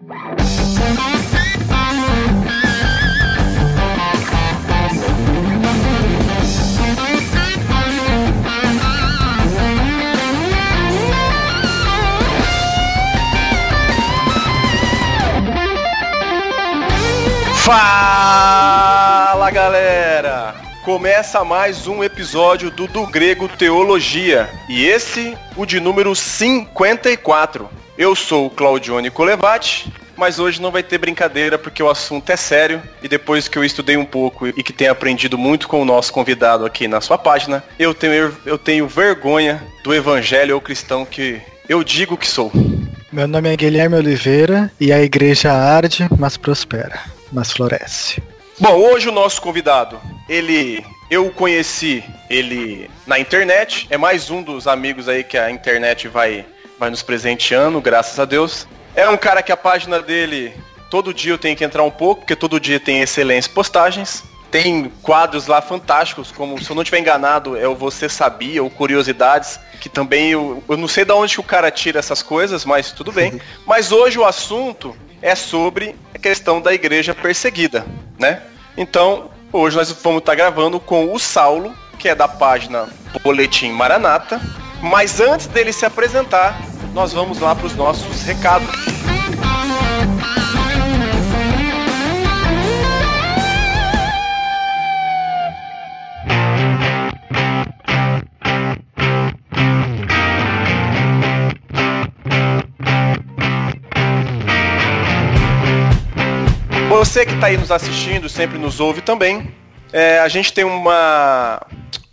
Fala galera! Começa mais um episódio do Do Grego Teologia e esse o de número 54. Eu sou o Claudione Colevati, mas hoje não vai ter brincadeira porque o assunto é sério e depois que eu estudei um pouco e que tenho aprendido muito com o nosso convidado aqui na sua página, eu tenho, eu tenho vergonha do evangelho ou cristão que eu digo que sou. Meu nome é Guilherme Oliveira e a igreja arde, mas prospera mas floresce. Bom, hoje o nosso convidado, ele eu o conheci ele na internet, é mais um dos amigos aí que a internet vai vai nos presenteando, graças a Deus. É um cara que a página dele todo dia eu tenho que entrar um pouco, porque todo dia tem excelentes postagens. Tem quadros lá fantásticos, como se eu não estiver enganado, é o Você Sabia ou Curiosidades, que também eu, eu não sei de onde que o cara tira essas coisas, mas tudo bem. Mas hoje o assunto é sobre a questão da igreja perseguida, né? Então, hoje nós vamos estar gravando com o Saulo, que é da página Boletim Maranata. Mas antes dele se apresentar, nós vamos lá para os nossos recados. Você que está aí nos assistindo, sempre nos ouve também. É, a gente tem uma.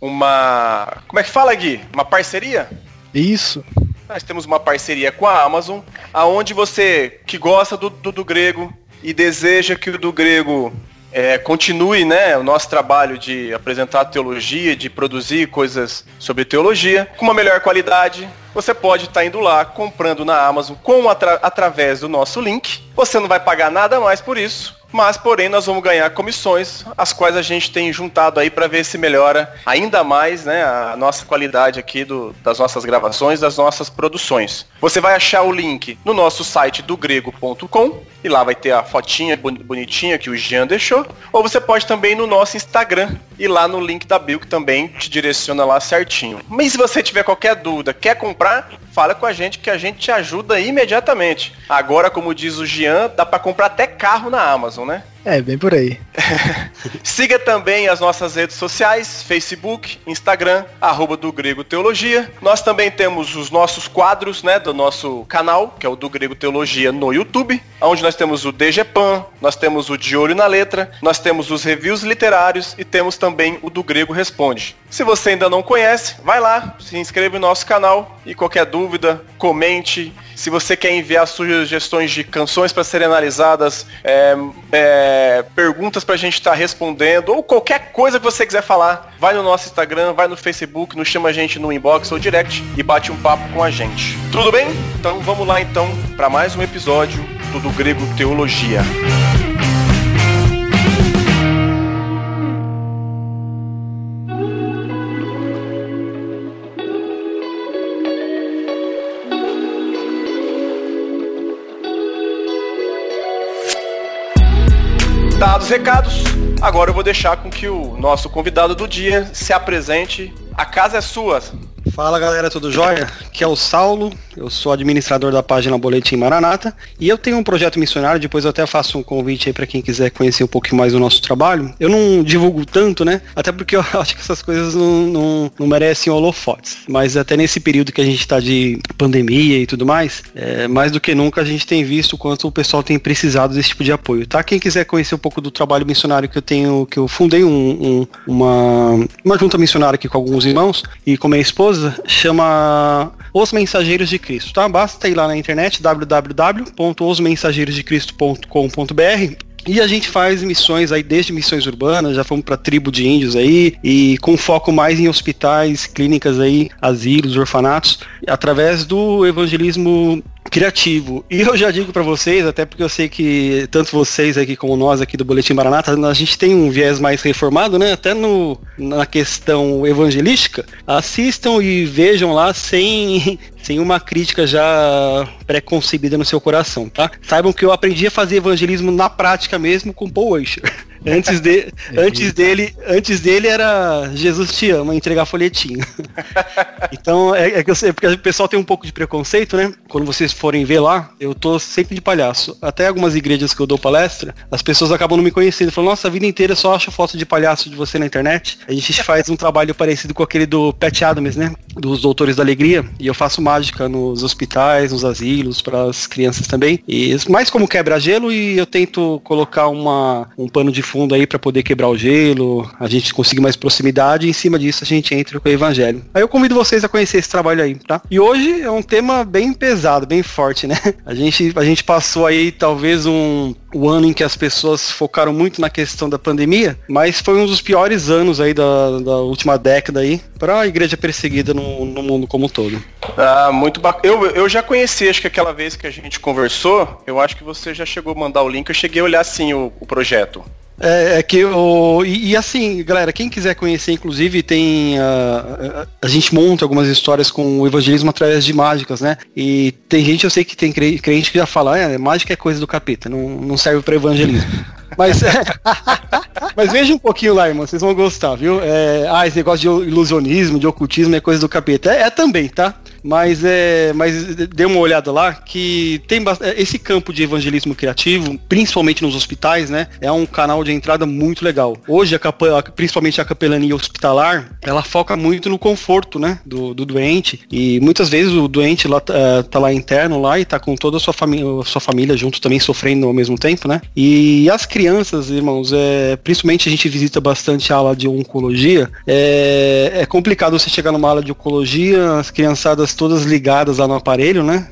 Uma. Como é que fala, Gui? Uma parceria? Isso. Nós temos uma parceria com a Amazon, aonde você que gosta do, do, do grego e deseja que o do grego é, continue né, o nosso trabalho de apresentar teologia, de produzir coisas sobre teologia com uma melhor qualidade, você pode estar tá indo lá comprando na Amazon com atra através do nosso link. Você não vai pagar nada mais por isso mas porém nós vamos ganhar comissões, as quais a gente tem juntado aí para ver se melhora ainda mais né, a nossa qualidade aqui do, das nossas gravações, das nossas produções. Você vai achar o link no nosso site do grego.com e lá vai ter a fotinha bonitinha que o Jean deixou, ou você pode também ir no nosso Instagram e lá no link da bio que também te direciona lá certinho. Mas se você tiver qualquer dúvida, quer comprar, fala com a gente que a gente te ajuda imediatamente. Agora, como diz o Jean, dá para comprar até carro na Amazon, né? É, bem por aí. Siga também as nossas redes sociais, Facebook, Instagram, arroba do Grego Teologia. Nós também temos os nossos quadros, né, do nosso canal, que é o do Grego Teologia no YouTube, onde nós temos o DGPAN, nós temos o De Olho na Letra, nós temos os reviews literários e temos também o do Grego Responde. Se você ainda não conhece, vai lá, se inscreva no nosso canal e qualquer dúvida, comente. Se você quer enviar sugestões de canções para serem analisadas, é, é, é, perguntas pra gente estar tá respondendo, ou qualquer coisa que você quiser falar, vai no nosso Instagram, vai no Facebook, nos chama a gente no inbox ou direct e bate um papo com a gente. Tudo bem? Então vamos lá então para mais um episódio do, do Grego Teologia. Dados recados, agora eu vou deixar com que o nosso convidado do dia se apresente. A casa é sua. Fala galera, tudo jóia? Aqui é o Saulo, eu sou administrador da página Boletim Maranata e eu tenho um projeto missionário, depois eu até faço um convite aí para quem quiser conhecer um pouquinho mais do nosso trabalho. Eu não divulgo tanto, né? Até porque eu acho que essas coisas não, não, não merecem holofotes. Mas até nesse período que a gente está de pandemia e tudo mais, é, mais do que nunca a gente tem visto o quanto o pessoal tem precisado desse tipo de apoio, tá? Quem quiser conhecer um pouco do trabalho missionário que eu tenho, que eu fundei um, um, uma, uma junta missionária aqui com alguns irmãos e com minha esposa, chama Os Mensageiros de Cristo, tá? Basta ir lá na internet www.osmensageirosdecristo.com.br e a gente faz missões aí, desde missões urbanas, já fomos para tribo de índios aí, e com foco mais em hospitais, clínicas aí, asilos, orfanatos, através do evangelismo criativo. E eu já digo para vocês, até porque eu sei que tanto vocês aqui como nós aqui do Boletim Maranata, a gente tem um viés mais reformado, né? Até no, na questão evangelística. Assistam e vejam lá sem, sem uma crítica já pré-concebida no seu coração, tá? Saibam que eu aprendi a fazer evangelismo na prática mesmo com Paul. Antes, de, antes, dele, antes dele era Jesus te ama, entregar folhetinho. então, é, é, que eu sei, porque o pessoal tem um pouco de preconceito, né? Quando vocês forem ver lá, eu tô sempre de palhaço. Até algumas igrejas que eu dou palestra, as pessoas acabam não me conhecendo. Falam, nossa, a vida inteira eu só acho foto de palhaço de você na internet. A gente faz um trabalho parecido com aquele do Pat Adams, né? Dos Doutores da Alegria. E eu faço mágica nos hospitais, nos asilos, para as crianças também. E mais como quebra-gelo e eu tento colocar uma, um pano de fundo fundo aí para poder quebrar o gelo, a gente conseguir mais proximidade e em cima disso a gente entra com o evangelho. Aí eu convido vocês a conhecer esse trabalho aí, tá? E hoje é um tema bem pesado, bem forte, né? A gente, a gente passou aí talvez um, o ano em que as pessoas focaram muito na questão da pandemia, mas foi um dos piores anos aí da, da última década aí para a igreja perseguida no, no, mundo como um todo. Ah, muito bacana. Eu, eu já conheci, acho que aquela vez que a gente conversou, eu acho que você já chegou a mandar o link, eu cheguei a olhar assim o, o projeto. É, é, que o. E, e, assim, galera, quem quiser conhecer, inclusive, tem. Uh, a gente monta algumas histórias com o evangelismo através de mágicas, né? E tem gente, eu sei que tem crente que já fala, é, mágica é coisa do capeta, não, não serve para evangelismo. Mas, é, mas veja um pouquinho lá, irmão, vocês vão gostar, viu? É, ah, esse negócio de ilusionismo, de ocultismo é coisa do capeta. É, é também, tá? Mas é, mas dê uma olhada lá que tem esse campo de evangelismo criativo, principalmente nos hospitais, né? É um canal de entrada muito legal. Hoje a principalmente a capelania hospitalar, ela foca muito no conforto, né, do, do doente e muitas vezes o doente lá uh, tá lá interno lá e tá com toda a sua família, sua família junto também sofrendo ao mesmo tempo, né? E as crianças, irmãos, é, principalmente a gente visita bastante a ala de oncologia, é, é complicado você chegar numa ala de oncologia, as criançadas todas ligadas lá no aparelho, né?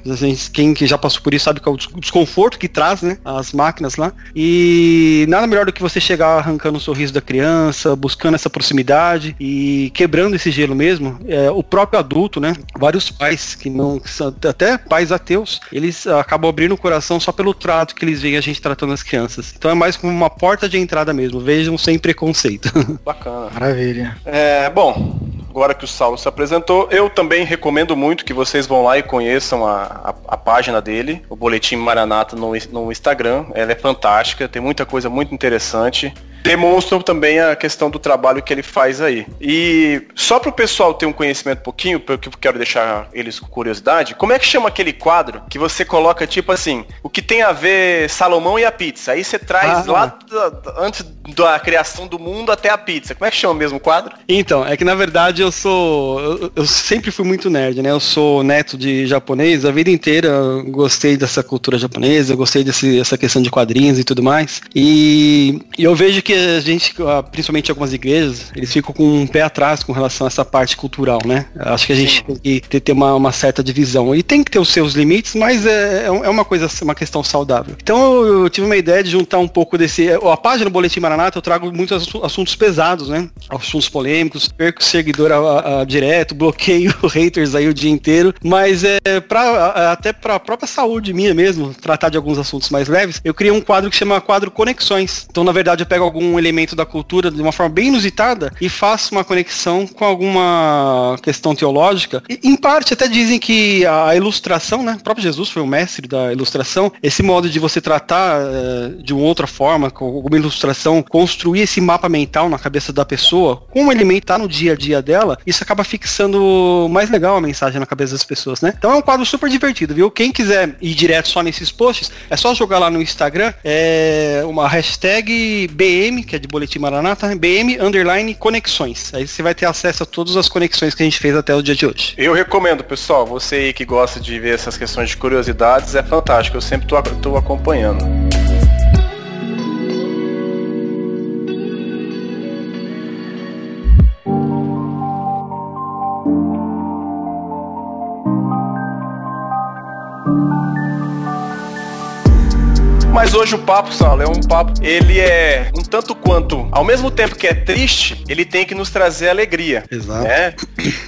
Quem que já passou por isso sabe que é o desconforto que traz, né? As máquinas lá. E nada melhor do que você chegar arrancando o sorriso da criança, buscando essa proximidade e quebrando esse gelo mesmo. É, o próprio adulto, né? Vários pais que não, até pais ateus, eles acabam abrindo o coração só pelo trato que eles veem a gente tratando as crianças. Então é mais como uma porta de entrada mesmo. Vejam sem preconceito. Bacana. Maravilha. É, bom, agora que o Saulo se apresentou, eu também recomendo muito que vocês vão lá e conheçam a, a, a página dele, o Boletim Maranata no, no Instagram. Ela é fantástica, tem muita coisa muito interessante demonstram também a questão do trabalho que ele faz aí. E só para o pessoal ter um conhecimento um pouquinho, porque eu quero deixar eles com curiosidade, como é que chama aquele quadro que você coloca tipo assim, o que tem a ver Salomão e a pizza? Aí você traz ah, lá antes da criação do mundo até a pizza. Como é que chama mesmo o quadro? Então, é que na verdade eu sou. Eu, eu sempre fui muito nerd, né? Eu sou neto de japonês, a vida inteira gostei dessa cultura japonesa, gostei desse, dessa questão de quadrinhos e tudo mais. E, e eu vejo que a gente, principalmente algumas igrejas, eles ficam com um pé atrás com relação a essa parte cultural, né? Acho que a gente Sim. tem que ter, ter uma, uma, certa divisão. E tem que ter os seus limites, mas é, é, é uma coisa, uma questão saudável. Então eu, eu tive uma ideia de juntar um pouco desse. A página do Boletim Maranata eu trago muitos assuntos pesados, né? Assuntos polêmicos, perco seguidor a, a, direto, bloqueio haters aí o dia inteiro. Mas é pra, até para a própria saúde minha mesmo, tratar de alguns assuntos mais leves, eu criei um quadro que chama quadro Conexões. Então, na verdade, eu pego algum algum elemento da cultura de uma forma bem inusitada e faço uma conexão com alguma questão teológica. E, em parte até dizem que a ilustração, né? O próprio Jesus foi o mestre da ilustração. Esse modo de você tratar uh, de uma outra forma, com alguma ilustração, construir esse mapa mental na cabeça da pessoa, como elemento tá no dia a dia dela, isso acaba fixando mais legal a mensagem na cabeça das pessoas, né? Então é um quadro super divertido, viu? Quem quiser ir direto só nesses posts, é só jogar lá no Instagram, é uma hashtag BM BM, que é de Boletim Maranata, BM Underline Conexões. Aí você vai ter acesso a todas as conexões que a gente fez até o dia de hoje. Eu recomendo, pessoal, você aí que gosta de ver essas questões de curiosidades, é fantástico. Eu sempre estou acompanhando. Mas hoje o papo, Saulo, é um papo, ele é um tanto quanto, ao mesmo tempo que é triste, ele tem que nos trazer alegria. Exato. Né?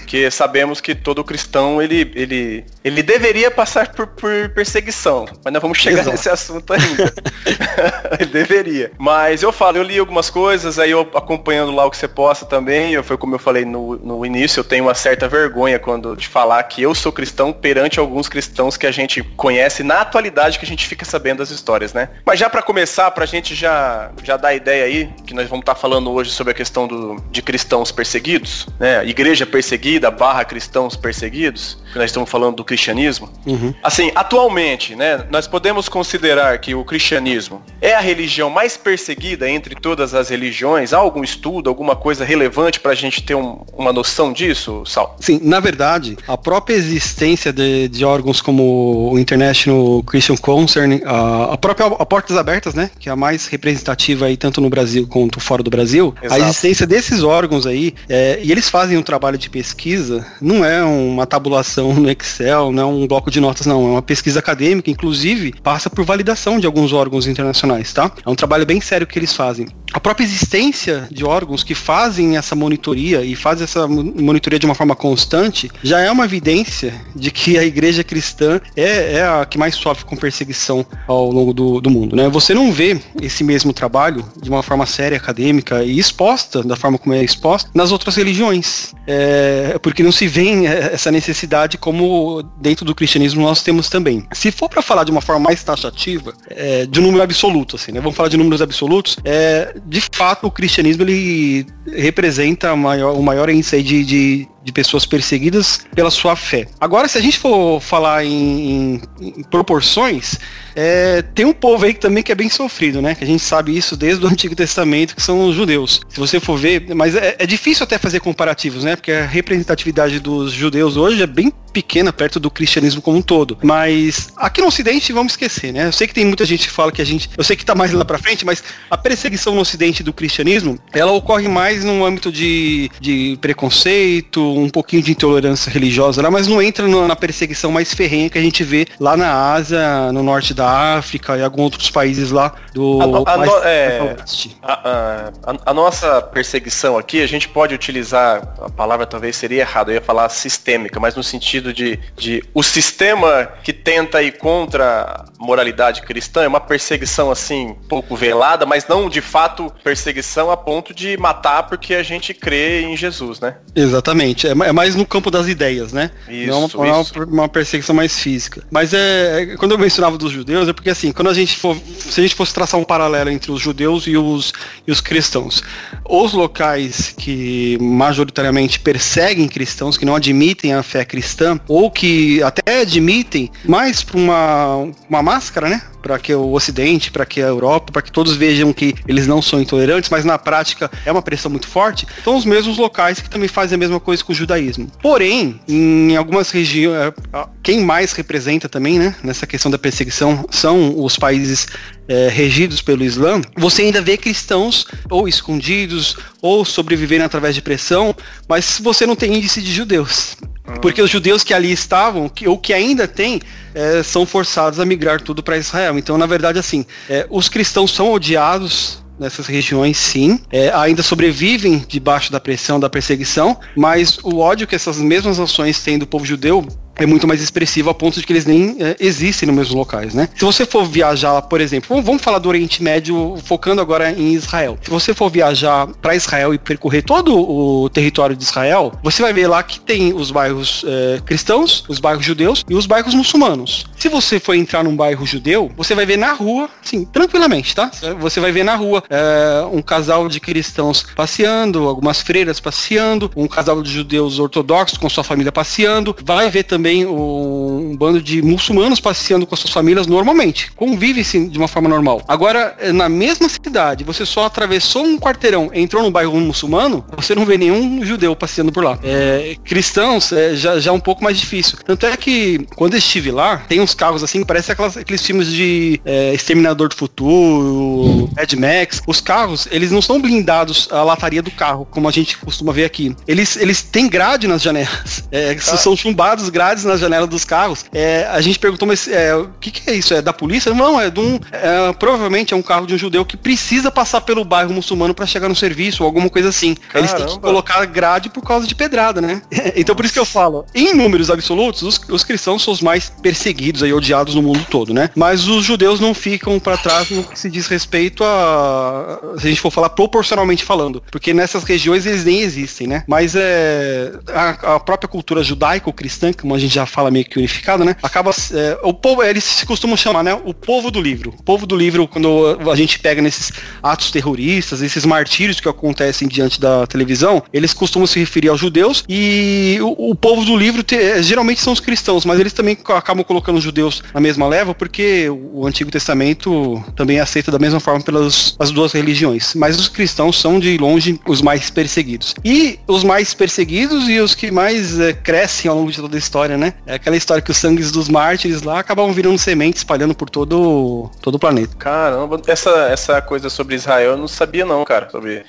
Porque sabemos que todo cristão, ele, ele, ele deveria passar por, por perseguição. Mas nós vamos chegar Exato. nesse assunto ainda. ele deveria. Mas eu falo, eu li algumas coisas, aí eu acompanhando lá o que você posta também, eu, foi como eu falei no, no início, eu tenho uma certa vergonha quando de falar que eu sou cristão perante alguns cristãos que a gente conhece na atualidade que a gente fica sabendo das histórias, né? Mas já para começar, pra gente já, já dar a ideia aí, que nós vamos estar tá falando hoje sobre a questão do, de cristãos perseguidos, né? Igreja perseguida, barra cristãos perseguidos, que nós estamos falando do cristianismo. Uhum. Assim, atualmente, né, nós podemos considerar que o cristianismo é a religião mais perseguida entre todas as religiões? Há algum estudo, alguma coisa relevante para a gente ter um, uma noção disso, Sal? Sim, na verdade, a própria existência de, de órgãos como o International Christian Concern, a, a própria a Portas Abertas, né, que é a mais representativa aí tanto no Brasil quanto fora do Brasil, Exato. a existência desses órgãos aí, é, e eles fazem um trabalho de pesquisa, não é uma tabulação no Excel, não é um bloco de notas, não, é uma pesquisa acadêmica, inclusive passa por validação de alguns órgãos internacionais, tá? É um trabalho bem sério que eles fazem. A própria existência de órgãos que fazem essa monitoria e fazem essa monitoria de uma forma constante já é uma evidência de que a igreja cristã é, é a que mais sofre com perseguição ao longo do, do mundo. Né? Você não vê esse mesmo trabalho de uma forma séria, acadêmica e exposta da forma como é exposta nas outras religiões. É, porque não se vê essa necessidade como dentro do cristianismo nós temos também. Se for para falar de uma forma mais taxativa, é, de um número absoluto, assim, né? Vamos falar de números absolutos, é, de fato o cristianismo ele representa maior, o maior índice de, de, de, pessoas perseguidas pela sua fé. Agora, se a gente for falar em, em, em proporções, é, tem um povo aí que também que é bem sofrido, né? Que a gente sabe isso desde o Antigo Testamento, que são os judeus. Se você for ver, mas é, é difícil até fazer comparativos, né? Porque a representatividade dos judeus hoje é bem pequena perto do cristianismo como um todo. Mas aqui no Ocidente, vamos esquecer, né? Eu sei que tem muita gente que fala que a gente. Eu sei que tá mais lá pra frente, mas a perseguição no Ocidente do cristianismo, ela ocorre mais no âmbito de, de preconceito, um pouquinho de intolerância religiosa lá, mas não entra na perseguição mais ferrenha que a gente vê lá na Ásia, no norte da África e alguns outros países lá do a, a, no, é, a, a, nossa perseguição aqui, a gente pode utilizar, a palavra talvez seria errada, eu ia falar sistêmica, mas no sentido de, de o sistema que tenta ir contra a moralidade cristã é uma perseguição assim, pouco velada, mas não de fato perseguição a ponto de matar porque a gente crê em Jesus, né? Exatamente, é, é mais no campo das ideias, né? Isso, não, isso. não é uma perseguição mais física. Mas é, é quando eu mencionava dos judeus, judeus é porque assim, quando a gente for, se a gente fosse traçar um paralelo entre os judeus e os, e os cristãos, os locais que majoritariamente perseguem cristãos, que não admitem a fé cristã, ou que até admitem mais para uma, uma máscara, né? Para que o Ocidente, para que a Europa, para que todos vejam que eles não são intolerantes, mas na prática é uma pressão muito forte, são os mesmos locais que também fazem a mesma coisa com o judaísmo. Porém, em algumas regiões, quem mais representa também, né, nessa questão da perseguição são os países é, regidos pelo Islã, você ainda vê cristãos ou escondidos ou sobrevivendo através de pressão, mas você não tem índice de judeus. Porque os judeus que ali estavam, que, ou que ainda tem, é, são forçados a migrar tudo para Israel. Então, na verdade, assim, é, os cristãos são odiados nessas regiões, sim, é, ainda sobrevivem debaixo da pressão da perseguição, mas o ódio que essas mesmas ações têm do povo judeu é muito mais expressivo a ponto de que eles nem é, existem nos mesmos locais, né? Se você for viajar, por exemplo, vamos falar do Oriente Médio, focando agora em Israel. Se você for viajar para Israel e percorrer todo o território de Israel, você vai ver lá que tem os bairros é, cristãos, os bairros judeus e os bairros muçulmanos. Se você for entrar num bairro judeu, você vai ver na rua, sim, tranquilamente, tá? Você vai ver na rua é, um casal de cristãos passeando, algumas freiras passeando, um casal de judeus ortodoxos com sua família passeando, vai ver também também um bando de muçulmanos passeando com as suas famílias normalmente. Convive-se de uma forma normal. Agora, eh, na mesma cidade, você só atravessou um quarteirão, entrou num bairro muçulmano, você não vê nenhum judeu passeando por lá. É, cristãos é, já, já é um pouco mais difícil. Tanto é que, quando eu estive lá, tem uns carros assim, parece aquelas, aqueles filmes de é, Exterminador do Futuro, Mad Max. Os carros, eles não são blindados a lataria do carro, como a gente costuma ver aqui. Eles, eles têm grade nas janelas. É, ah. São chumbados grades grades na janela dos carros. É, a gente perguntou, mas é, o que, que, é isso? É da polícia? Não, é de um. É, provavelmente é um carro de um judeu que precisa passar pelo bairro muçulmano para chegar no serviço ou alguma coisa assim. Caramba. Eles têm que colocar grade por causa de pedrada, né? então por isso que eu falo, em números absolutos, os, os cristãos são os mais perseguidos e odiados no mundo todo, né? Mas os judeus não ficam para trás no que se diz respeito a. Se a gente for falar proporcionalmente falando. Porque nessas regiões eles nem existem, né? Mas é. A, a própria cultura judaico-cristã, como a gente já fala meio que unificada, né? Acaba. É, o povo, eles se costumam chamar, né? O povo do livro. O povo do livro, quando a gente pega nesses atos terroristas, esses martírios que acontecem diante da televisão, eles costumam se referir aos judeus e o, o povo do livro te, é, geralmente são os cristãos, mas eles também acabam colocando os judeus na mesma leva porque o Antigo Testamento também é aceito da mesma forma pelas as duas religiões. Mas os cristãos são de longe os mais perseguidos. E os mais perseguidos e os que mais é, crescem ao longo de toda a história, né? É aquela história que os sangues dos mártires lá acabam virando semente espalhando por todo, todo o planeta. Caramba, essa, essa coisa sobre Israel eu não sabia não, cara, sobre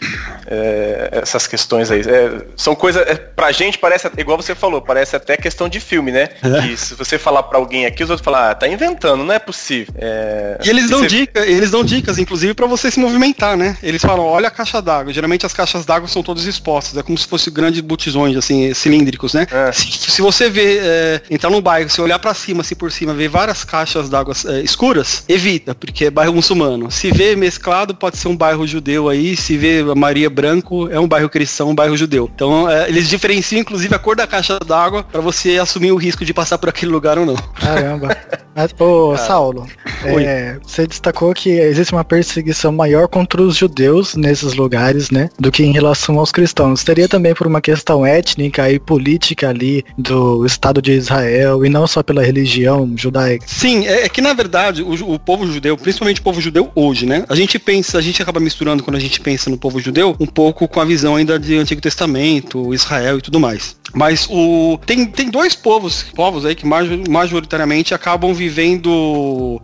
é, essas questões aí. É, são coisas, é, pra gente parece, igual você falou, parece até questão de filme, né? É. Que se você falar pra alguém aqui, os outros falam, ah, tá inventando, não é possível. É, e eles dão você... dicas, eles dão dicas, inclusive, para você se movimentar, né? Eles falam, olha a caixa d'água. Geralmente as caixas d'água são todas expostas, é como se fossem grandes botijões, assim, cilíndricos, né? É. Se, se, você ver, é, entrar num bairro, se olhar para cima, assim por cima, ver várias caixas d'água é, escuras, evita, porque é bairro muçulmano. Se vê mesclado, pode ser um bairro judeu aí, se vê Maria Branco, é um bairro cristão, um bairro judeu. Então, é, eles diferenciam, inclusive, a cor da caixa d'água para você assumir o risco de passar por aquele lugar ou não. Caramba. Mas, ô, ah. Saulo, é, você destacou que existe uma perseguição maior contra os judeus nesses lugares, né? Do que em relação aos cristãos. Teria também por uma questão étnica e política ali do Estado de Israel e não só pela religião judaica. Sim, é, é que na verdade o, o, povo judeu, principalmente o povo judeu hoje, né? A gente pensa, a gente acaba misturando quando a gente pensa no povo judeu um pouco com a visão ainda de Antigo Testamento, Israel e tudo mais. Mas o tem, tem dois povos, povos aí que majoritariamente acabam vivendo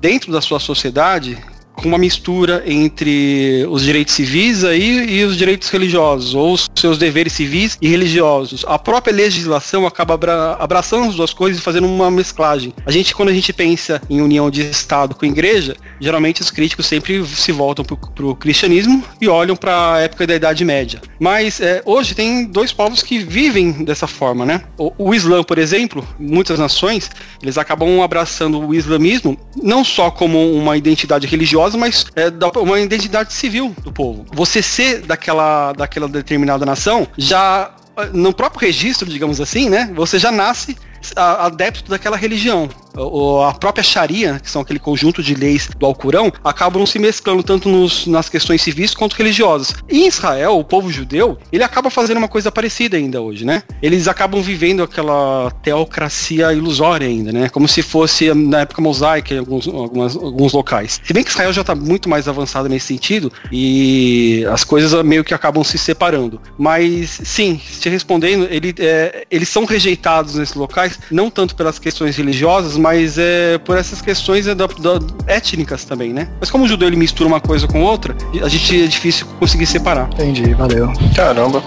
dentro da sua sociedade com uma mistura entre os direitos civis aí e os direitos religiosos, ou os seus deveres civis e religiosos. A própria legislação acaba abra abraçando as duas coisas e fazendo uma mesclagem. A gente, quando a gente pensa em união de Estado com igreja, geralmente os críticos sempre se voltam para o cristianismo e olham para a época da Idade Média. Mas é, hoje tem dois povos que vivem dessa forma, né? O, o Islã, por exemplo, muitas nações, eles acabam abraçando o islamismo não só como uma identidade religiosa, religiosa, mas é uma identidade civil do povo. Você ser daquela, daquela determinada nação já no próprio registro, digamos assim, né? Você já nasce adepto daquela religião. A própria Sharia, que são aquele conjunto de leis do Alcorão, acabam se mesclando tanto nos, nas questões civis quanto religiosas. Em Israel, o povo judeu, ele acaba fazendo uma coisa parecida ainda hoje, né? Eles acabam vivendo aquela teocracia ilusória ainda, né? Como se fosse na época mosaica em alguns, algumas, alguns locais. Se bem que Israel já está muito mais avançado nesse sentido e as coisas meio que acabam se separando. Mas sim, te respondendo, ele, é, eles são rejeitados nesses locais não tanto pelas questões religiosas, mas é por essas questões é, da, da, étnicas também, né? Mas como o judeu ele mistura uma coisa com outra, a gente é difícil conseguir separar. Entendi, valeu. Caramba.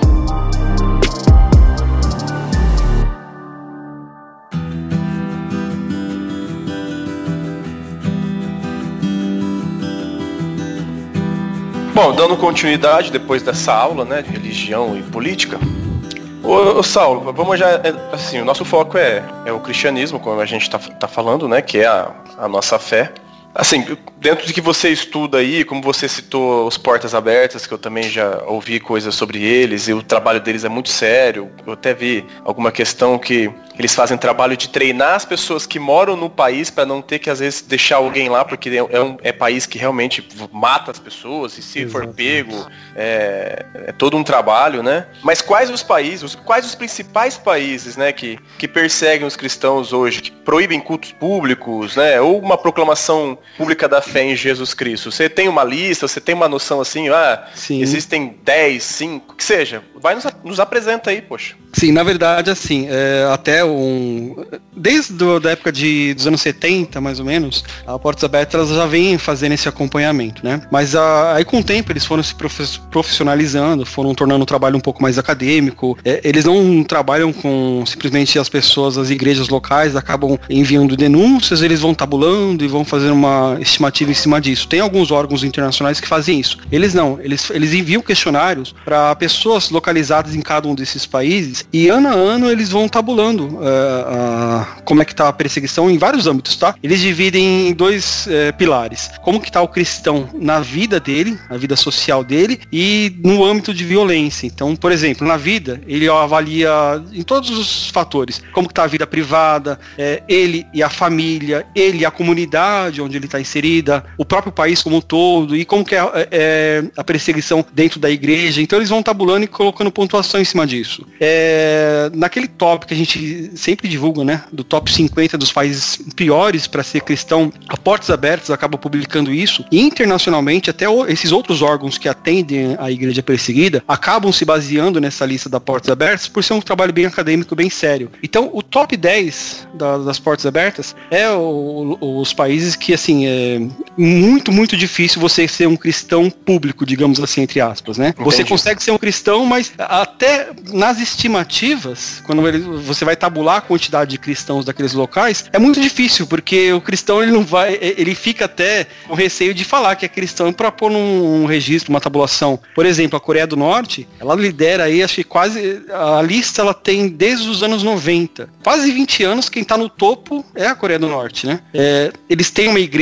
Bom, dando continuidade depois dessa aula, né, de religião e política, Ô, ô, Saulo, vamos já. É, assim, o nosso foco é, é o cristianismo, como a gente está tá falando, né? Que é a, a nossa fé. Assim, dentro de que você estuda aí, como você citou os Portas Abertas, que eu também já ouvi coisas sobre eles, e o trabalho deles é muito sério. Eu até vi alguma questão que eles fazem trabalho de treinar as pessoas que moram no país para não ter que, às vezes, deixar alguém lá, porque é um é país que realmente mata as pessoas, e se Exatamente. for pego, é, é, todo um trabalho, né? Mas quais os países, quais os principais países, né, que, que perseguem os cristãos hoje, que proíbem cultos públicos, né? Ou uma proclamação pública da fé em Jesus Cristo? Você tem uma lista, você tem uma noção assim, ah, Sim. existem 10, 5, que seja. Vai nos, nos apresenta aí, poxa. Sim, na verdade, assim, é, até um. Desde do, da época de, dos anos 70, mais ou menos, a Portas Abertas já vem fazendo esse acompanhamento, né? Mas a, aí com o tempo eles foram se profissionalizando, foram tornando o trabalho um pouco mais acadêmico. É, eles não trabalham com simplesmente as pessoas, as igrejas locais, acabam enviando denúncias, eles vão tabulando e vão fazer uma estimativa em cima disso. Tem alguns órgãos internacionais que fazem isso. Eles não, eles, eles enviam questionários para pessoas localizadas em cada um desses países e ano a ano eles vão tabulando uh, uh, como é que tá a perseguição em vários âmbitos, tá? Eles dividem em dois uh, pilares. Como que tá o cristão na vida dele, na vida social dele e no âmbito de violência. Então, por exemplo, na vida, ele avalia em todos os fatores, como que tá a vida privada, é, ele e a família, ele e a comunidade onde ele está inserida, o próprio país como um todo e como que é, é, a perseguição dentro da igreja. Então eles vão tabulando e colocando pontuação em cima disso. É, naquele top que a gente sempre divulga, né, do top 50 dos países piores para ser cristão, a Portas Abertas acaba publicando isso e internacionalmente até esses outros órgãos que atendem a igreja perseguida acabam se baseando nessa lista da Portas Abertas por ser um trabalho bem acadêmico, bem sério. Então o top 10 da, das Portas Abertas é o, os países que assim é muito muito difícil você ser um cristão público, digamos assim entre aspas, né? Entendi. Você consegue ser um cristão, mas até nas estimativas, quando ele, você vai tabular a quantidade de cristãos daqueles locais, é muito difícil porque o cristão ele não vai, ele fica até com receio de falar que é cristão para pôr num um registro, uma tabulação. Por exemplo, a Coreia do Norte, ela lidera aí, acho que quase a lista ela tem desde os anos 90. Quase 20 anos quem está no topo é a Coreia do Norte, né? É, eles têm uma igreja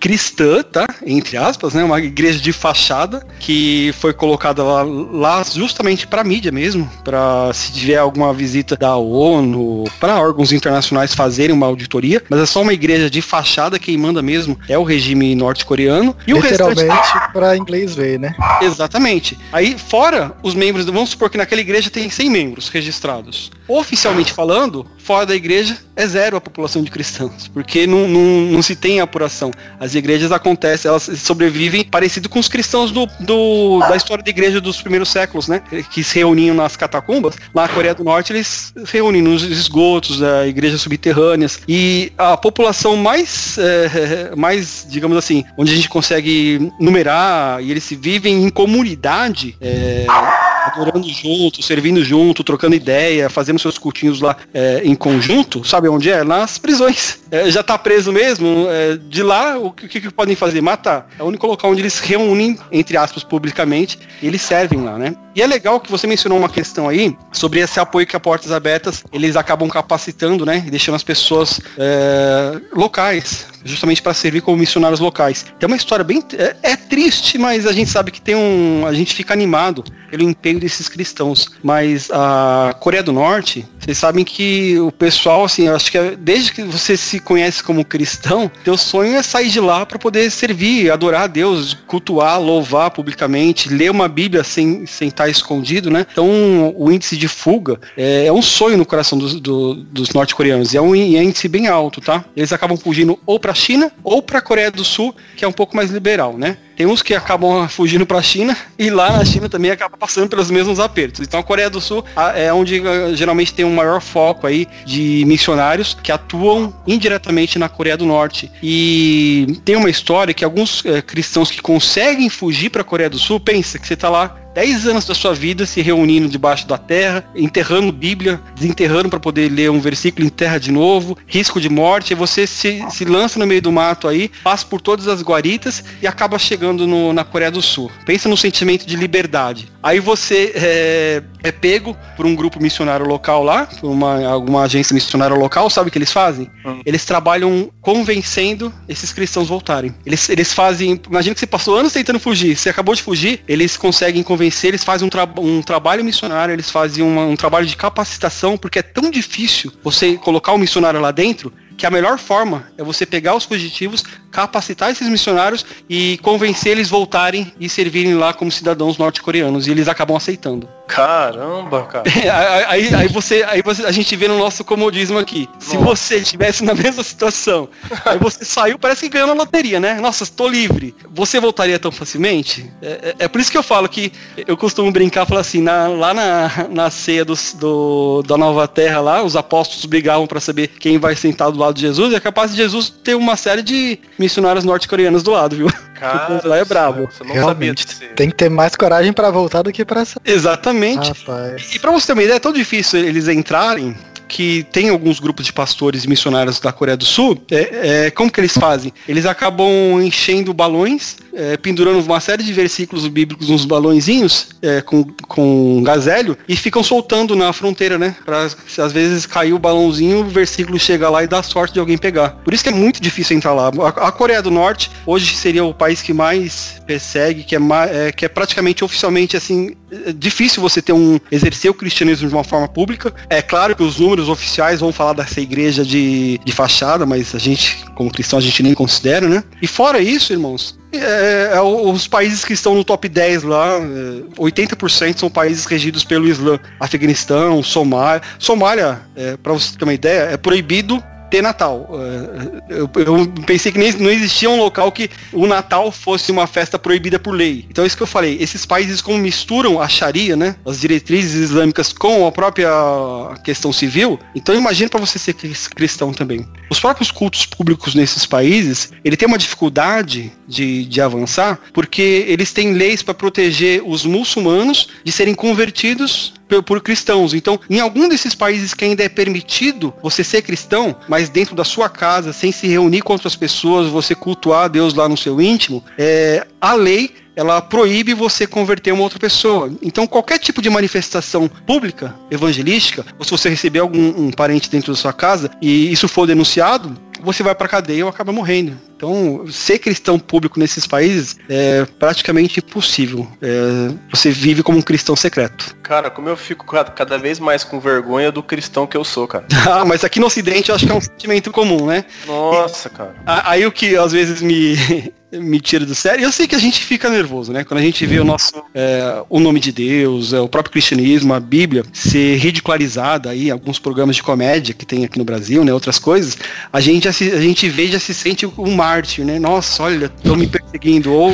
cristã, tá? Entre aspas, né? Uma igreja de fachada que foi colocada lá, lá justamente para mídia mesmo, para se tiver alguma visita da ONU, para órgãos internacionais fazerem uma auditoria, mas é só uma igreja de fachada, quem manda mesmo é o regime norte-coreano e o restante para inglês ver, né? Exatamente. Aí fora os membros, vamos supor que naquela igreja tem 100 membros registrados. Oficialmente falando, fora da igreja é zero a população de cristãos, porque não, não, não se tem apuração. As igrejas acontecem, elas sobrevivem parecido com os cristãos do, do, da história da igreja dos primeiros séculos, né? Que se reuniam nas catacumbas. Lá na Coreia do Norte, eles se reúnem nos esgotos, da igrejas subterrâneas. E a população mais, é, mais, digamos assim, onde a gente consegue numerar e eles se vivem em comunidade. É, adorando junto, servindo junto, trocando ideia, fazendo seus cultinhos lá é, em conjunto, sabe onde é? Nas prisões. É, já tá preso mesmo, é, de lá o que, que, podem fazer? Matar. É o único local onde eles reúnem, entre aspas, publicamente, e eles servem lá, né? E é legal que você mencionou uma questão aí sobre esse apoio que a Portas Abertas eles acabam capacitando, né? E deixando as pessoas é, locais justamente para servir como missionários locais. Tem uma história bem é, é, triste, mas a gente sabe que tem um, a gente fica animado pelo empenho desses cristãos. Mas a Coreia do Norte, vocês sabem que o pessoal, assim, acho que é, desde que você se conhece como cristão, teu sonho é sair de lá para poder servir, adorar a Deus, cultuar, louvar publicamente, ler uma Bíblia sem sem estar escondido, né? Então o índice de fuga é, é um sonho no coração dos, do, dos norte-coreanos e é um índice bem alto, tá? Eles acabam fugindo ou para China ou para a Coreia do Sul, que é um pouco mais liberal, né? Tem uns que acabam fugindo para a China e lá na China também acaba passando pelos mesmos apertos. Então a Coreia do Sul é onde ah, geralmente tem um maior foco aí de missionários que atuam indiretamente na Coreia do Norte. E tem uma história que alguns é, cristãos que conseguem fugir para a Coreia do Sul, pensa que você está lá 10 anos da sua vida se reunindo debaixo da terra, enterrando Bíblia, desenterrando para poder ler um versículo, enterra de novo, risco de morte, e você se, se lança no meio do mato aí, passa por todas as guaritas e acaba chegando no, na Coreia do Sul. Pensa no sentimento de liberdade. Aí você é, é pego por um grupo missionário local lá, por uma, alguma agência missionária local, sabe o que eles fazem? Hum. Eles trabalham convencendo esses cristãos voltarem. Eles, eles fazem, imagina que você passou anos tentando fugir, você acabou de fugir, eles conseguem convencer convencer, eles fazem um, tra um trabalho missionário, eles fazem uma, um trabalho de capacitação, porque é tão difícil você colocar o missionário lá dentro que a melhor forma é você pegar os fugitivos, capacitar esses missionários e convencer eles voltarem e servirem lá como cidadãos norte-coreanos. E eles acabam aceitando. Caramba, cara. aí, aí, você, aí você, a gente vê no nosso comodismo aqui. Se Nossa. você estivesse na mesma situação, aí você saiu, parece que ganhou na loteria, né? Nossa, estou livre. Você voltaria tão facilmente? É, é, é, por isso que eu falo que eu costumo brincar, falar assim, na, lá na, na ceia do, do, da nova terra lá, os apóstolos brigavam para saber quem vai sentar do lado de Jesus, é capaz de Jesus ter uma série de missionários norte-coreanos do lado, viu? Cara, o lá é brabo. Realmente, tem que ter mais coragem para voltar do que para Exatamente. Rapaz. E para você ter uma ideia, é tão difícil eles entrarem que tem alguns grupos de pastores missionários da Coreia do Sul, é, é, como que eles fazem? Eles acabam enchendo balões, é, pendurando uma série de versículos bíblicos nos balõezinhos é, com, com gazélio e ficam soltando na fronteira, né? Pra se às vezes cair o balãozinho, o versículo chega lá e dá sorte de alguém pegar. Por isso que é muito difícil entrar lá. A, a Coreia do Norte hoje seria o país que mais persegue, que é, é, que é praticamente oficialmente assim, é difícil você ter um exercer o cristianismo de uma forma pública. É claro que os números oficiais vão falar dessa igreja de, de fachada, mas a gente, como cristão, a gente nem considera, né? E fora isso, irmãos, é, é, os países que estão no top 10 lá, 80% é, são países regidos pelo Islã. Afeganistão, Somália. Somália, é, para você ter uma ideia, é proibido ter Natal. É, eu, eu, pensei que nem, não existia um local que o Natal fosse uma festa proibida por lei. Então é isso que eu falei. Esses países como misturam a Sharia, né, as diretrizes islâmicas com a própria questão civil. Então imagina para você ser cristão também. Os próprios cultos públicos nesses países, ele tem uma dificuldade de, de avançar porque eles têm leis para proteger os muçulmanos de serem convertidos por, cristãos. Então, em algum desses países que ainda é permitido você ser cristão, mas dentro da sua casa, sem se reunir com outras pessoas, você cultuar Deus lá no seu íntimo, é, a lei ela proíbe você converter uma outra pessoa. Então, qualquer tipo de manifestação pública, evangelística, ou se você receber algum um parente dentro da sua casa e isso for denunciado, você vai para cadeia ou acaba morrendo. Então, ser cristão público nesses países é praticamente impossível. É, você vive como um cristão secreto. Cara, como eu fico cada vez mais com vergonha do cristão que eu sou, cara. ah, mas aqui no Ocidente eu acho que é um sentimento comum, né? Nossa, cara. Aí o que às vezes me, me tira do sério. Eu sei que a gente fica nervoso, né? Quando a gente vê o nosso é, o nome de Deus, é, o próprio cristianismo, a Bíblia ser ridicularizada aí, alguns programas de comédia que tem aqui no Brasil, né? Outras coisas, a gente, a, gente vê já se sente um mártir, né? Nossa, olha, estão me perseguindo. Ou,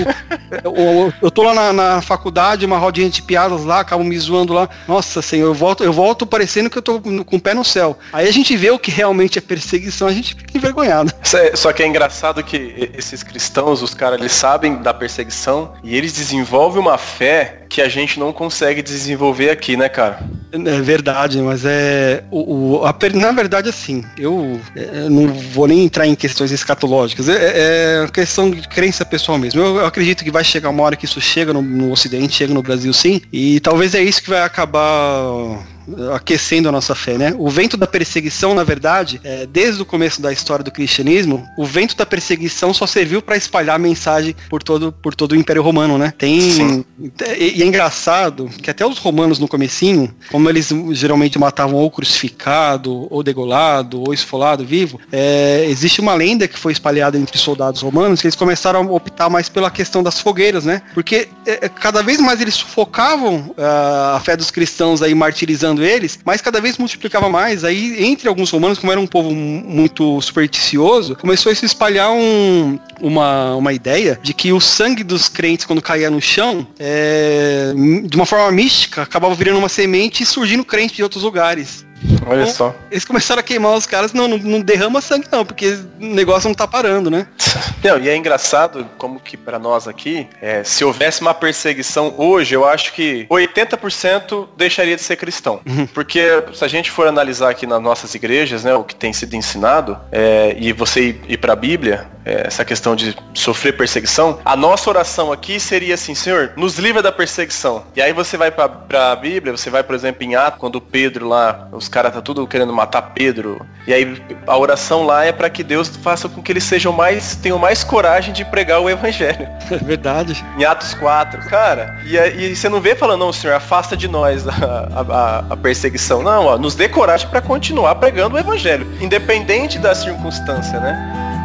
ou, eu tô lá na, na, faculdade, uma rodinha de piadas lá, acabam me zoando lá. Nossa, senhor, eu volto, eu volto parecendo que eu tô com o pé no céu. Aí a gente vê o que realmente é perseguição, a gente fica envergonhado. É, só que é engraçado que esses cristãos, os caras, eles sabem da perseguição e eles desenvolvem uma fé que a gente não consegue desenvolver aqui, né, cara? É verdade, mas é. O, o a, na verdade, assim, eu, é, não vou nem entrar em questões escatológicas. É, é questão de crença pessoal mesmo. Eu, eu, acredito que vai chegar uma hora que isso chega no, no Ocidente, chega no Brasil sim. E talvez é isso que vai acabar aquecendo a nossa fé, né? O vento da perseguição, na verdade, é, desde o começo da história do cristianismo, o vento da perseguição só serviu para espalhar a mensagem por todo, por todo o Império Romano, né? Tem e, e, é engraçado que até os romanos no comecinho, como eles geralmente matavam ou crucificado, ou degolado, ou esfolado vivo, é, existe uma lenda que foi espalhada entre soldados romanos que eles começaram a optar mais pela questão das fogueiras, né? Porque é, cada vez mais eles sufocavam uh, a fé dos cristãos aí martirizando eles, mas cada vez multiplicava mais. Aí, entre alguns romanos, como era um povo muito supersticioso, começou a se espalhar um, uma, uma ideia de que o sangue dos crentes, quando caía no chão, é, de uma forma mística, acabava virando uma semente e surgindo crente de outros lugares. Olha então, só. Eles começaram a queimar os caras, não, não, não, derrama sangue não, porque o negócio não tá parando, né? Não, e é engraçado como que para nós aqui, é, se houvesse uma perseguição hoje, eu acho que 80% deixaria de ser cristão. Uhum. Porque se a gente for analisar aqui nas nossas igrejas, né, o que tem sido ensinado, é, e você ir, ir pra Bíblia, é, essa questão de sofrer perseguição, a nossa oração aqui seria assim, Senhor, nos livra da perseguição. E aí você vai pra, pra Bíblia, você vai, por exemplo, em Atos, quando Pedro lá, os caras tá tudo querendo matar Pedro. E aí a oração lá é para que Deus faça com que eles sejam mais, tenham mais coragem de pregar o evangelho. É verdade. Em Atos 4, cara. E, e você não vê falando, não, Senhor, afasta de nós a, a, a perseguição. Não, ó, nos dê coragem para continuar pregando o evangelho, independente da circunstância, né?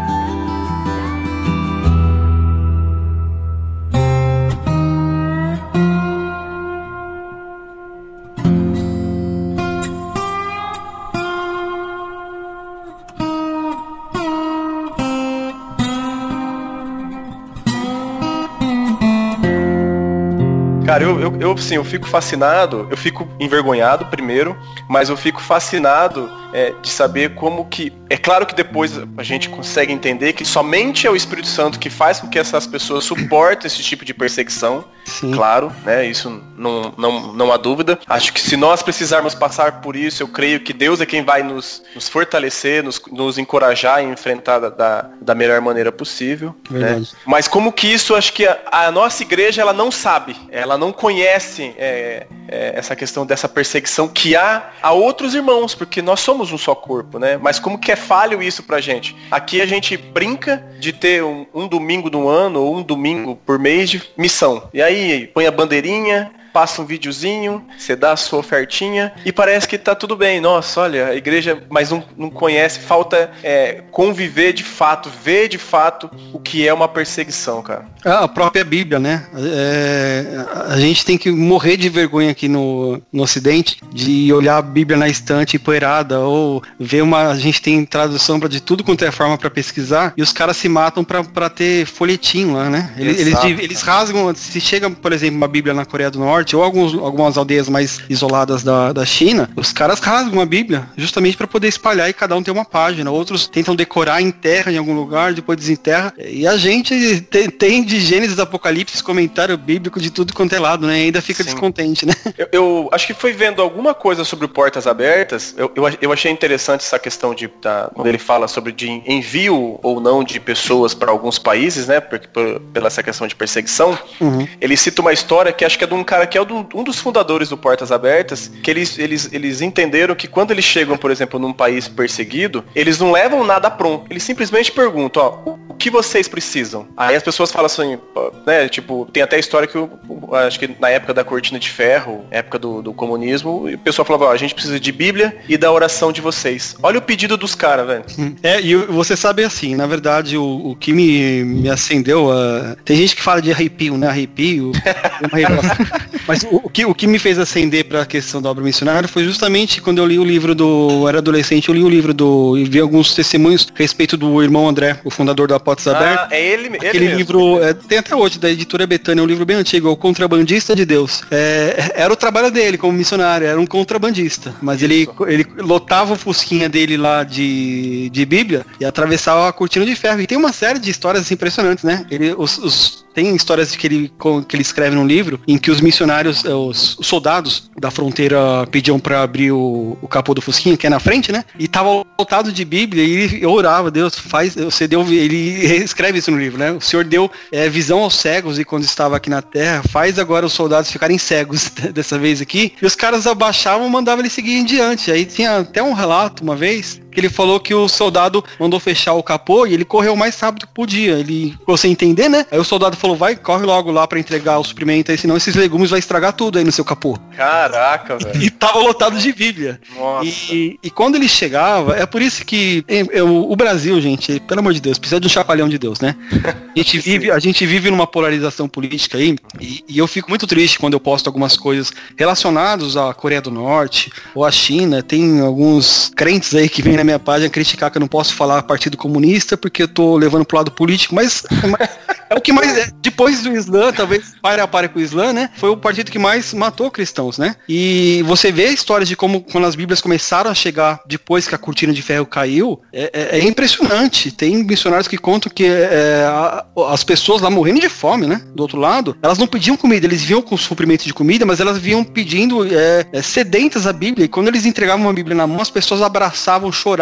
Eu, eu, sim, eu fico fascinado, eu fico envergonhado primeiro, mas eu fico fascinado é, de saber como que. É claro que depois a gente consegue entender que somente é o Espírito Santo que faz com que essas pessoas suportem esse tipo de perseguição. Sim. Claro, né? Isso não, não, não há dúvida. Acho que se nós precisarmos passar por isso, eu creio que Deus é quem vai nos, nos fortalecer, nos, nos encorajar a enfrentar da, da, da melhor maneira possível. Né? Mas como que isso, acho que a, a, nossa igreja ela não sabe, ela não conhece é, é, essa questão dessa perseguição que há a outros irmãos, porque nós somos somos um só corpo, né? Mas como que é falho isso pra gente? Aqui a gente brinca de ter um, um domingo no ano ou um domingo por mês de missão. E aí põe a bandeirinha, passa um videozinho, você dá a sua ofertinha e parece que tá tudo bem. Nossa, olha, a igreja, mas não, não conhece, falta é, conviver de fato, ver de fato o que é uma perseguição, cara. A própria Bíblia, né? É, a gente tem que morrer de vergonha aqui no, no Ocidente de olhar a Bíblia na estante poeirada ou ver uma. A gente tem tradução para de tudo quanto é forma para pesquisar e os caras se matam para ter folhetim lá, né? Eles, eles, eles rasgam. Se chega, por exemplo, uma Bíblia na Coreia do Norte, Norte ou alguns, algumas aldeias mais isoladas da, da China, os caras rasgam a Bíblia justamente para poder espalhar e cada um tem uma página. Outros tentam decorar em terra em algum lugar, depois desenterra. E a gente tem, tem de Gênesis Apocalipse comentário bíblico de tudo quanto é lado, né? E ainda fica Sim. descontente, né? Eu, eu, acho que foi vendo alguma coisa sobre portas abertas. Eu, eu, eu achei interessante essa questão de tá, quando ele fala sobre de envio ou não de pessoas para alguns países, né? Porque, por, pela essa questão de perseguição. Uhum. Ele cita uma história que acho que é de um cara que é um dos fundadores do Portas Abertas, que eles, eles, eles entenderam que quando eles chegam, por exemplo, num país perseguido, eles não levam nada pronto. Eles simplesmente perguntam, ó, que vocês precisam? Aí as pessoas falam assim, né, tipo, tem até a história que eu acho que na época da cortina de ferro, época do, do comunismo, o pessoal falava, ó, a gente precisa de Bíblia e da oração de vocês. Olha o pedido dos caras, velho. É, e você sabe assim, na verdade, o, o que me, me acendeu, uh, tem gente que fala de arrepio, né, arrepio, Mas o, o, que, o que me fez acender para a questão da obra missionária foi justamente quando eu li o livro do. Eu era adolescente, eu li o livro do. e vi alguns testemunhos a respeito do irmão André, o fundador da Portas ah, Abertas. É ele, Aquele ele livro. É, tem até hoje, da editora Betânia, é um livro bem antigo, é O Contrabandista de Deus. É, era o trabalho dele como missionário, era um contrabandista. Mas ele, ele lotava o fusquinha dele lá de, de Bíblia e atravessava a cortina de ferro. E tem uma série de histórias impressionantes, né? Ele, os, os tem histórias que ele, que ele escreve no livro em que os missionários, eh, os soldados da fronteira pediam para abrir o, o capô do Fusquinha, que é na frente, né? E tava lotado de Bíblia e ele orava, Deus, faz, você deu, ele escreve isso no livro, né? O Senhor deu é, visão aos cegos e quando estava aqui na terra, faz agora os soldados ficarem cegos dessa vez aqui. E os caras abaixavam mandavam ele seguir em diante. Aí tinha até um relato uma vez que ele falou que o soldado mandou fechar o capô e ele correu o mais rápido que podia. Ele, você entender, né? Aí o soldado falou, vai, corre logo lá para entregar o suprimento aí, senão esses legumes vai estragar tudo aí no seu capô. Caraca, velho. E tava lotado de Bíblia. Nossa. E, e quando ele chegava, é por isso que eu, o Brasil, gente, pelo amor de Deus, precisa de um chacoalhão de Deus, né? A gente vive, a gente vive numa polarização política aí, e, e eu fico muito triste quando eu posto algumas coisas relacionadas à Coreia do Norte ou à China. Tem alguns crentes aí que vêm na minha página criticar que eu não posso falar Partido Comunista porque eu tô levando pro lado político, mas é o que mais. É, depois do Islã, talvez pare a pare com o Islã, né? Foi o partido que mais matou cristãos, né? E você vê histórias de como quando as Bíblias começaram a chegar depois que a cortina de ferro caiu, é, é, é impressionante. Tem missionários que contam que é, a, as pessoas lá morrendo de fome, né? Do outro lado, elas não pediam comida, eles vinham com suprimento de comida, mas elas vinham pedindo é, é, sedentas a Bíblia. E quando eles entregavam uma Bíblia na mão, as pessoas abraçavam, choravam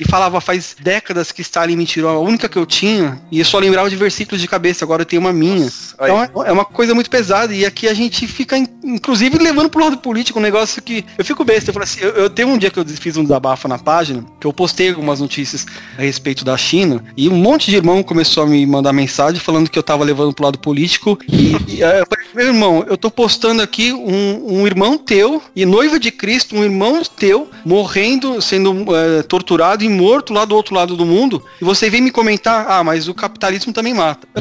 e falavam: faz décadas que Stalin me tirou a única que eu tinha, e eu só lembrava de versículos de cabeça agora eu tenho uma minha. Então é, é, uma coisa muito pesada. E aqui a gente fica, inclusive, levando pro lado político um negócio que. Eu fico besta. Eu falo assim, eu, eu tenho um dia que eu fiz um desabafo na página, que eu postei algumas notícias a respeito da China, e um monte de irmão começou a me mandar mensagem falando que eu tava levando pro lado político. E, e eu falei, meu irmão, eu tô postando aqui um, um irmão teu e noiva de Cristo, um irmão teu, morrendo, sendo é, torturado e morto lá do outro lado do mundo, e você vem me comentar, ah, mas o capitalismo também mata.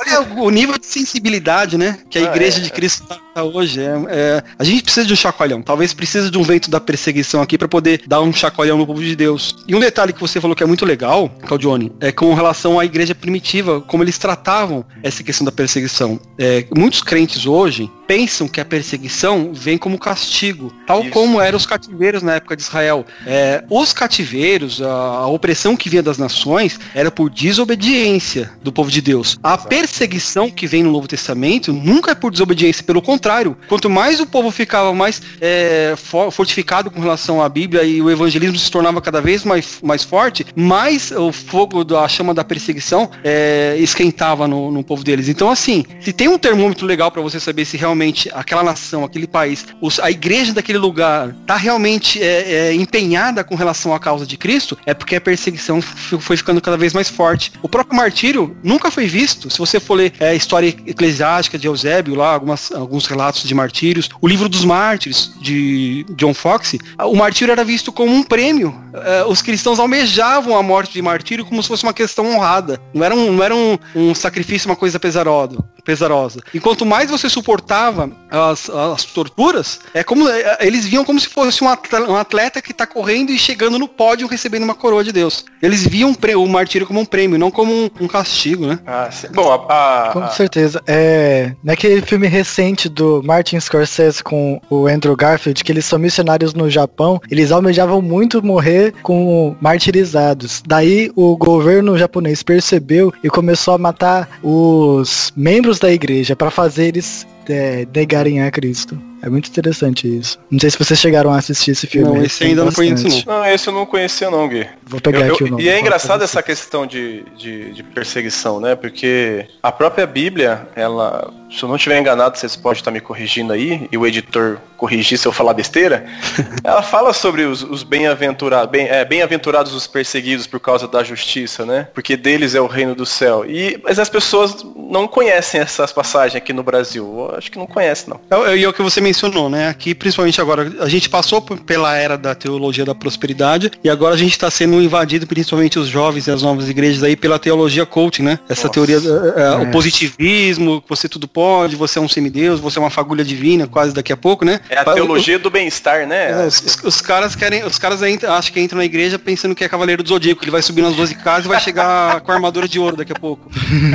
Olha o nível de sensibilidade, né? Que a ah, Igreja é. de Cristo tá hoje. É, é, a gente precisa de um chacoalhão. Talvez precise de um vento da perseguição aqui para poder dar um chacoalhão no povo de Deus. E um detalhe que você falou que é muito legal, Claudione, é com relação à igreja primitiva, como eles tratavam essa questão da perseguição. É, muitos crentes hoje pensam que a perseguição vem como castigo, tal Isso. como eram os cativeiros na época de Israel. É, os cativeiros, a, a, opressão que vinha das nações, era por desobediência do povo de Deus. A perseguição que vem no Novo Testamento nunca é por desobediência, pelo contrário. Quanto mais o povo ficava mais é, fortificado com relação à Bíblia e o evangelismo se tornava cada vez mais, mais forte, mais o fogo da chama da perseguição é, esquentava no, no povo deles. Então, assim, se tem um termômetro legal para você saber se realmente aquela nação, aquele país, os, a igreja daquele lugar está realmente é, é, empenhada com relação à causa de Cristo, é porque a perseguição foi ficando cada vez mais forte. O próprio martírio nunca foi visto. Se você for ler é, a história eclesiástica de Eusébio, lá, algumas, alguns relatos de martírios, o livro dos mártires de John Fox, o martírio era visto como um prêmio. É, os cristãos almejavam a morte de martírio como se fosse uma questão honrada. Não era um, não era um, um sacrifício, uma coisa pesarosa pesarosa. E quanto mais você suportava as, as torturas, é como é, eles viam como se fosse um atleta, um atleta que está correndo e chegando no pódio recebendo uma coroa de Deus. Eles viam o martírio como um prêmio, não como um, um castigo, né? Ah, Bom, a, a, com certeza. É, naquele filme recente do Martin Scorsese com o Andrew Garfield, que eles são missionários no Japão, eles almejavam muito morrer com martirizados. Daí o governo japonês percebeu e começou a matar os membros membros da igreja para fazer eles é, negarem a Cristo. É muito interessante isso. Não sei se vocês chegaram a assistir esse filme. Não, esse ainda bastante. não conheço não. Não, esse eu não conhecia não, Gui. Vou pegar eu, aqui eu, o nome. E é engraçado essa questão de, de, de, perseguição, né? Porque a própria Bíblia, ela, se eu não estiver enganado, vocês podem estar me corrigindo aí, e o editor corrigir se eu falar besteira, ela fala sobre os, os bem-aventurados, bem, é, bem-aventurados os perseguidos por causa da justiça, né? Porque deles é o reino do céu. E, mas as pessoas não conhecem essas passagens aqui no Brasil. Eu acho que não conhecem, não. É, e é o que você mencionou, né? Aqui, principalmente agora, a gente passou pela era da teologia da prosperidade e agora a gente está sendo invadido, principalmente os jovens e as novas igrejas aí, pela teologia coaching, né? Essa Nossa. teoria, é, é. o positivismo, você tudo pode, você é um semideus, você é uma fagulha divina, quase daqui a pouco, né? É a teologia do bem-estar, né? É, os, os, caras querem, os caras acham que entram na igreja pensando que é cavaleiro do zodíaco, ele vai subir nas 12 casas e vai chegar com a armadura de ouro daqui a pouco.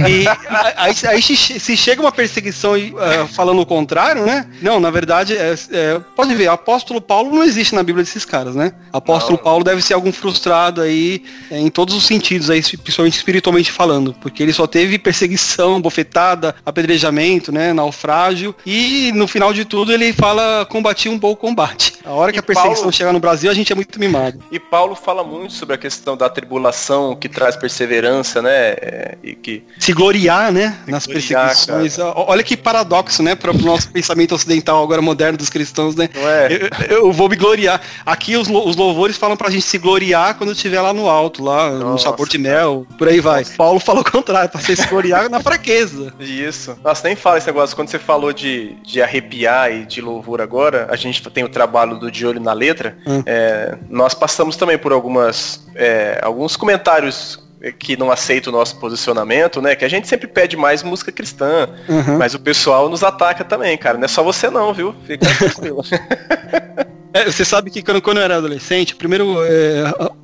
E aí, aí se chega uma perseguição uh, falando o contrário, né? Não, na verdade, é, é, pode ver, apóstolo Paulo não existe na Bíblia desses caras, né? Apóstolo não. Paulo deve ser algum frustrado aí é, em todos os sentidos, aí, principalmente espiritualmente falando, porque ele só teve perseguição, bofetada, apedrejamento, né? Naufrágio, e no final de tudo ele fala combati um bom combate. A hora que a perseguição Paulo... chegar no Brasil, a gente é muito mimado. E Paulo fala muito sobre a questão da tribulação que traz perseverança, né? É, e que se gloriar, né? Se nas gloriar, perseguições. Cara. Olha que paradoxo, né? Para o nosso pensamento ocidental agora moderno dos cristãos, né? É? Eu, eu, vou me gloriar. Aqui os, os louvores falam pra gente se gloriar quando estiver lá no alto, lá Nossa, no sabor de mel, por aí vai. Nossa. Paulo falou o contrário, pra você se gloriar na fraqueza. Isso. Nossa, nem fala esse negócio. Quando você falou de, de arrepiar e de louvor agora, a gente tem o trabalho do De Olho na Letra. Hum. É, nós passamos também por algumas é, alguns comentários que não aceita o nosso posicionamento, né? Que a gente sempre pede mais música cristã, uhum. mas o pessoal nos ataca também, cara. Não é só você não, viu? Fica tranquilo. É, você sabe que quando, quando eu era adolescente, primeiro é,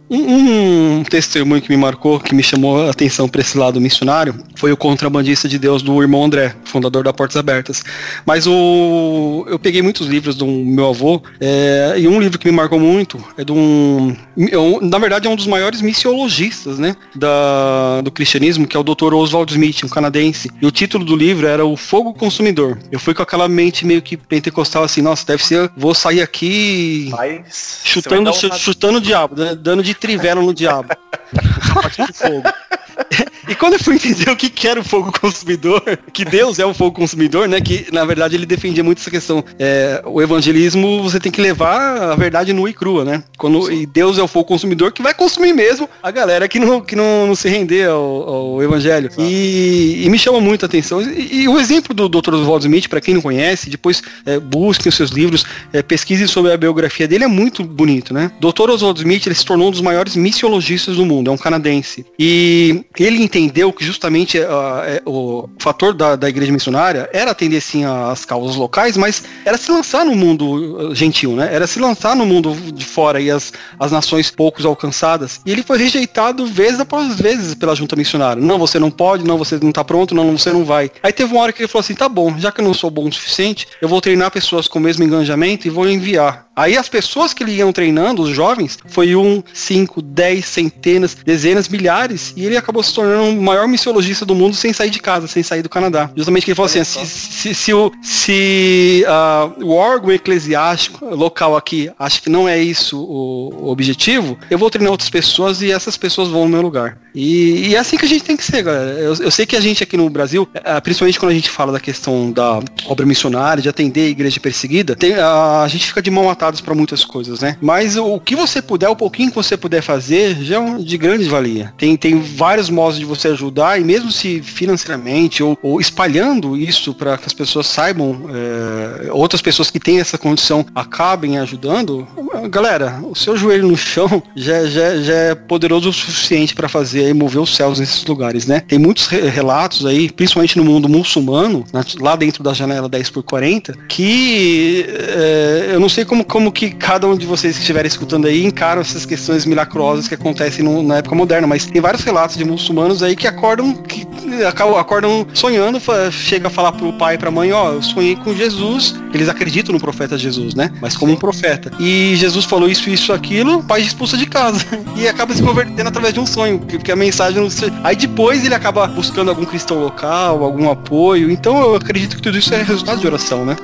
um, um, testemunho que me marcou, que me chamou a atenção para esse lado missionário, foi o contrabandista de Deus do irmão André, fundador da Portas Abertas. Mas o, eu peguei muitos livros do meu avô, é, e um livro que me marcou muito é de um. É na verdade, é um dos maiores missiologistas né, da, do cristianismo, que é o Dr. Oswald Smith, um canadense. E o título do livro era O Fogo Consumidor. Eu fui com aquela mente meio que pentecostal assim, nossa, deve ser, vou sair aqui Mas, chutando, chutando o diabo, né, dando de trivela no diabo. A fogo. E quando eu fui entender o que, que era o fogo consumidor, que Deus é o fogo consumidor, né? Que na verdade ele defendia muito essa questão. É, o evangelismo você tem que levar a verdade nua e crua, né? Quando, e Deus é o fogo consumidor que vai consumir mesmo a galera que não, que não, não se render ao, ao evangelho. E, e, me chama muito a atenção. E, e o exemplo do Dr. Oswald Smith, para quem não conhece, depois é, busquem os seus livros, é, pesquisem sobre a biografia dele, é muito bonito, né? Dr. Oswald Smith ele se tornou um dos maiores missiologistas do mundo, é um canadense. E ele entendeu que justamente uh, o fator da, da igreja missionária era atender sim as causas locais, mas era se lançar no mundo gentil, né? Era se lançar no mundo de fora e as, as nações poucos alcançadas. E ele foi rejeitado vezes após vezes pela junta missionária. Não, você não pode, não, você não tá pronto, não, você não vai. Aí teve uma hora que ele falou assim: tá bom, já que eu não sou bom o suficiente, eu vou treinar pessoas com o mesmo engajamento e vou enviar. Aí as pessoas que ele iam treinando, os jovens, foi um, cinco, dez, centenas, dezenas, milhares, e ele acabou se tornando o maior missiologista do mundo sem sair de casa, sem sair do Canadá. Justamente que ele falou assim, se, se, se, o, se uh, o órgão eclesiástico local aqui acha que não é isso o, o, objetivo, eu vou treinar outras pessoas e essas pessoas vão no meu lugar. E, e é assim que a gente tem que ser, galera. Eu, eu sei que a gente aqui no Brasil, uh, principalmente quando a gente fala da questão da obra missionária, de atender a igreja perseguida, tem, uh, a gente fica de mão atada para muitas coisas, né? Mas o que você puder, o pouquinho que você puder fazer, já é de grande valia. Tem, tem vários modos de você ajudar, e mesmo se financeiramente ou, ou espalhando isso para que as pessoas saibam, é, outras pessoas que têm essa condição acabem ajudando, galera, o seu joelho no chão já, já, já é poderoso o suficiente para fazer mover os céus nesses lugares, né? Tem muitos re relatos aí, principalmente no mundo muçulmano, lá dentro da janela 10 por 40, que é, eu não sei como, como que cada um de vocês que estiverem escutando aí encaram essas questões milagrosas que acontecem no, na época moderna, mas tem vários relatos de muçulmanos aí que acordam, que acordam sonhando, chega a falar pro pai e pra mãe, ó, eu sonhei com Jesus, eles acreditam no profeta Jesus, né? Mas como um profeta. E Jesus falou isso, isso, aquilo, o pai expulsa de casa. E acaba se convertendo através de um sonho, porque a mensagem não Aí depois ele acaba buscando algum cristão local, algum apoio. Então eu acredito que tudo isso é resultado de oração, né?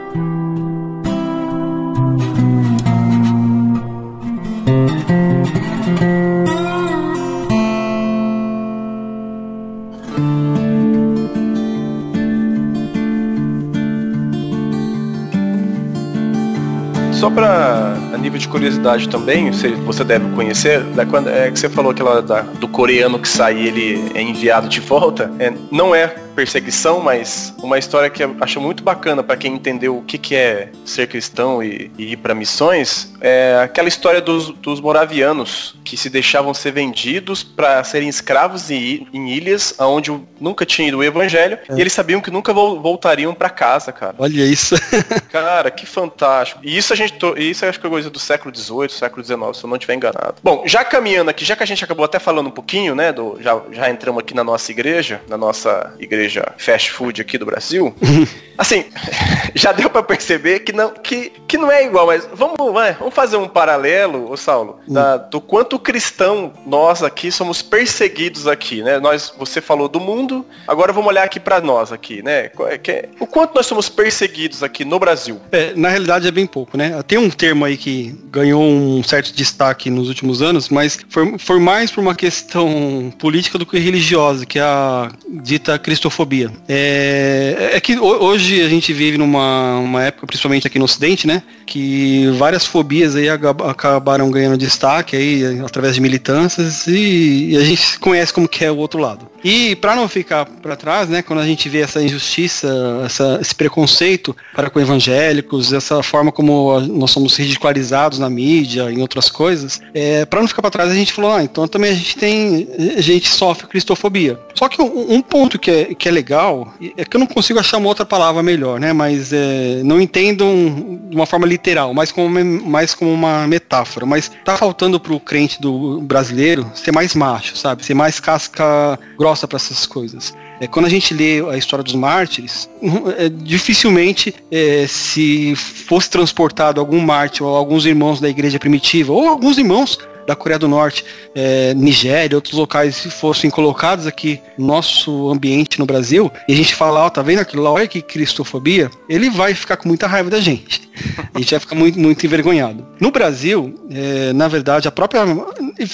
Só para nível de curiosidade também, você, você deve conhecer, da, quando, é que você falou aquela da, do coreano que sai ele é enviado de volta, é, não é perseguição, mas uma história que eu acho muito bacana para quem entendeu o que, que é ser cristão e, e ir para missões, é aquela história dos, dos moravianos que se deixavam ser vendidos para serem escravos em, em, ilhas onde nunca tinha ido o evangelho é. e eles sabiam que nunca voltariam para casa, cara. Olha isso. cara, que fantástico. E isso a gente, isso acho que é coisa do século XVIII, século XIX, se eu não estiver enganado. Bom, já caminhando aqui, já que a gente acabou até falando um pouquinho, né, do, já, já entramos aqui na nossa igreja, na nossa igreja fast food aqui do Brasil, assim, já deu para perceber que não, que, que não é igual, mas vamos, vamos fazer um paralelo, ô Saulo, hum. da, do quanto cristão nós aqui somos perseguidos aqui, né? Nós, você falou do mundo, agora vamos olhar aqui para nós aqui, né? É, o quanto nós somos perseguidos aqui no Brasil? É, na realidade é bem pouco, né? Tem um termo aí que ganhou um certo destaque nos últimos anos, mas foi, foi mais por uma questão política do que religiosa, que é a dita cristofobia. É, é que hoje a gente vive numa uma época, principalmente aqui no Ocidente, né? Que várias fobias aí acabaram ganhando destaque aí através de militâncias e, e a gente conhece como que é o outro lado. E para não ficar para trás, né, quando a gente vê essa injustiça, essa, esse preconceito para com evangélicos, essa forma como nós somos ridicularizados na mídia, em outras coisas, é, para não ficar para trás a gente falou, ah, então também a gente tem, a gente sofre cristofobia. Só que um, um ponto que é, que é legal é que eu não consigo achar uma outra palavra melhor, né, mas é, não entendam de uma forma literal, mas como, mais como uma metáfora. Mas tá faltando pro crente do brasileiro ser mais macho, sabe? Ser mais casca grossa grossa para essas coisas. É, quando a gente lê a história dos mártires, é, dificilmente é, se fosse transportado algum mártir ou alguns irmãos da igreja primitiva, ou alguns irmãos da Coreia do Norte, é, Nigéria, outros locais se fossem colocados aqui no nosso ambiente no Brasil, e a gente falar, ó, tá vendo aquilo lá, olha que cristofobia, ele vai ficar com muita raiva da gente. A gente vai ficar muito, muito envergonhado. No Brasil, é, na verdade, a própria.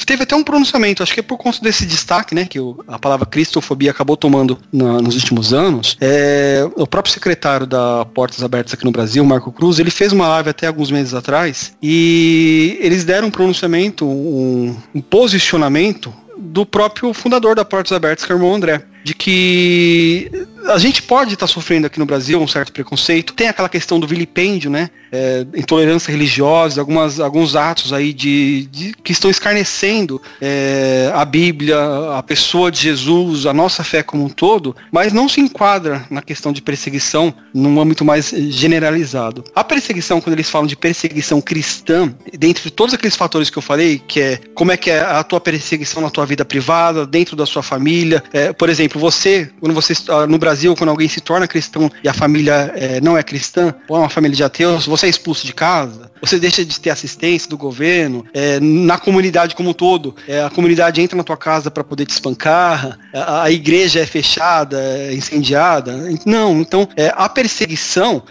Teve até um pronunciamento, acho que é por conta desse destaque, né, que o, a palavra cristofobia acabou tomando na, nos últimos anos. É, o próprio secretário da Portas Abertas aqui no Brasil, Marco Cruz, ele fez uma live até alguns meses atrás e eles deram um pronunciamento, um, um posicionamento do próprio fundador da Portas Abertas, que é o irmão André, de que a gente pode estar tá sofrendo aqui no Brasil um certo preconceito. Tem aquela questão do vilipêndio, né? É, intolerância religiosa, algumas, alguns atos aí de, de que estão escarnecendo é, a Bíblia, a pessoa de Jesus, a nossa fé como um todo, mas não se enquadra na questão de perseguição num âmbito mais generalizado. A perseguição, quando eles falam de perseguição cristã, dentre de todos aqueles fatores que eu falei, que é como é que é a tua perseguição na tua vida privada, dentro da sua família, é, por exemplo, você, quando você ah, no Brasil, quando alguém se torna cristão e a família é, não é cristã, ou é uma família de ateus, você é expulso de casa, você deixa de ter assistência do governo, é, na comunidade como um todo, é, a comunidade entra na tua casa para poder te espancar, a, a, igreja é fechada, é incendiada. Não, então a perseguição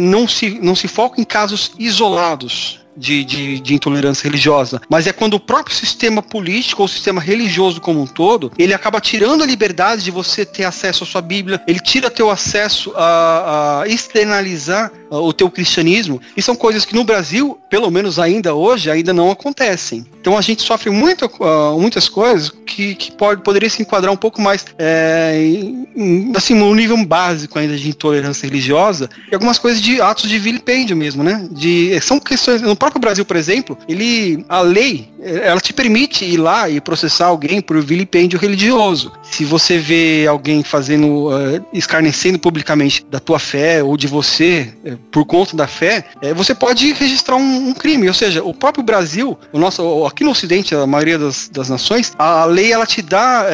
não, se, não se foca em casos isolados de, de, de, intolerância religiosa, mas é quando o próprio sistema político ou sistema religioso como um todo, ele acaba tirando a liberdade de você ter acesso à sua Bíblia, ele tira teu acesso a, a externalizar o teu cristianismo, e são coisas que no Brasil, pelo menos ainda hoje, ainda não acontecem. Então a gente sofre muito, uh, muitas coisas que, que pode, poderia se enquadrar um pouco mais é, em, assim, no nível básico ainda de intolerância religiosa e algumas coisas de atos de vilipêndio mesmo, né? De, são questões. No próprio Brasil, por exemplo, ele. A lei ela te permite ir lá e processar alguém por vilipêndio religioso. Se você vê alguém fazendo, uh, escarnecendo publicamente da tua fé ou de você por conta da fé, uh, você pode registrar um, um, crime. Ou seja, o próprio Brasil, o nosso, aqui no Ocidente, a maioria das, das nações, a lei ela te dá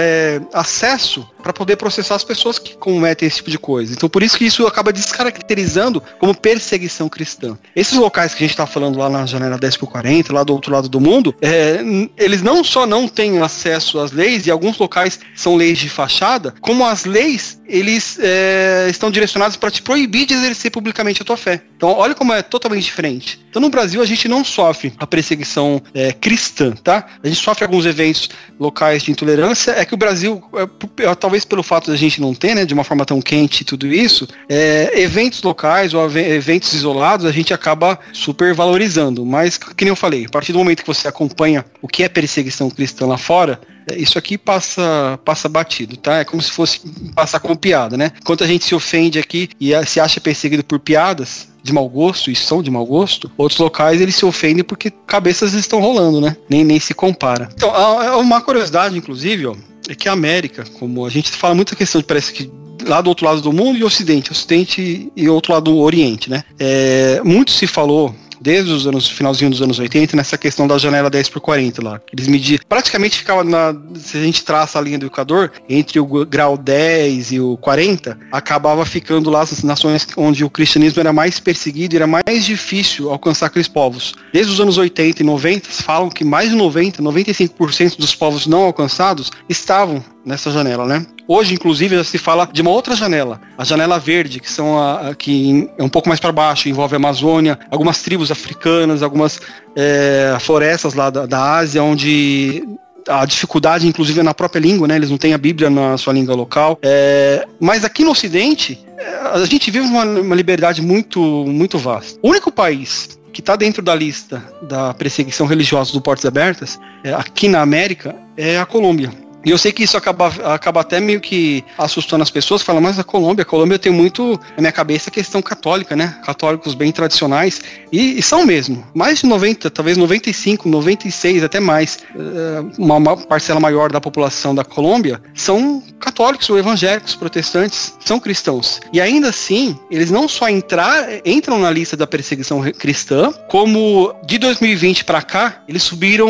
acesso para poder processar as pessoas que cometem esse tipo de coisa. Então por isso que isso acaba descaracterizando como perseguição cristã. Esses locais que a gente está falando lá na janela 10 por 40, lá do outro lado do mundo, é, eles não só não têm acesso às leis, e alguns locais são leis de fachada, como as leis eles é, estão direcionados para te proibir de exercer publicamente a tua fé. Então olha como é totalmente diferente. Então no Brasil a gente não sofre a perseguição é, cristã, tá? A gente sofre alguns eventos locais de intolerância. É que o Brasil, é, é talvez pelo fato da gente não ter, né, de uma forma tão quente e tudo isso, é, eventos locais ou eventos isolados a gente acaba super valorizando. Mas, que nem eu falei, a partir do momento que você acompanha o que é perseguição cristã lá fora, isso aqui passa passa batido, tá? É como se fosse passar como piada, né? Enquanto a gente se ofende aqui e se acha perseguido por piadas, de mau gosto e são de mau gosto, outros locais eles se ofendem porque cabeças estão rolando, né? Nem, nem se compara. Então, uma curiosidade, inclusive, ó, é que a América, como a gente fala muita questão de parece que lá do outro lado do mundo e Ocidente, Ocidente e outro lado do Oriente, né? É, muito se falou desde os anos, finalzinho dos anos 80, nessa questão da janela 10 por 40 lá. Eles mediam, praticamente ficava na, se a gente traça a linha do Equador, entre o grau 10 e o 40, acabava ficando lá as nações onde o cristianismo era mais perseguido e era mais difícil alcançar aqueles povos. Desde os anos 80 e 90, falam que mais de 90, 95% dos povos não alcançados estavam nessa janela, né? Hoje, inclusive, já se fala de uma outra janela, a janela verde, que são a, a que é um pouco mais para baixo, envolve a Amazônia, algumas tribos africanas, algumas é, florestas lá da, da Ásia, onde a dificuldade, inclusive, é na própria língua, né? Eles não têm a Bíblia na sua língua local. É, mas aqui no Ocidente, é, a gente vive uma, uma liberdade muito, muito vasta. O único país que está dentro da lista da perseguição religiosa do Portas Abertas, é, aqui na América, é a Colômbia. E eu sei que isso acaba, acaba até meio que assustando as pessoas, fala, mas a Colômbia, a Colômbia tem muito na minha cabeça questão católica, né? Católicos bem tradicionais. E, e são mesmo. Mais de 90, talvez 95, 96, até mais, eh, uma, uma parcela maior da população da Colômbia são católicos ou evangélicos, protestantes, são cristãos. E ainda assim, eles não só entrar, entram na lista da perseguição cristã, como de 2020 para cá, eles subiram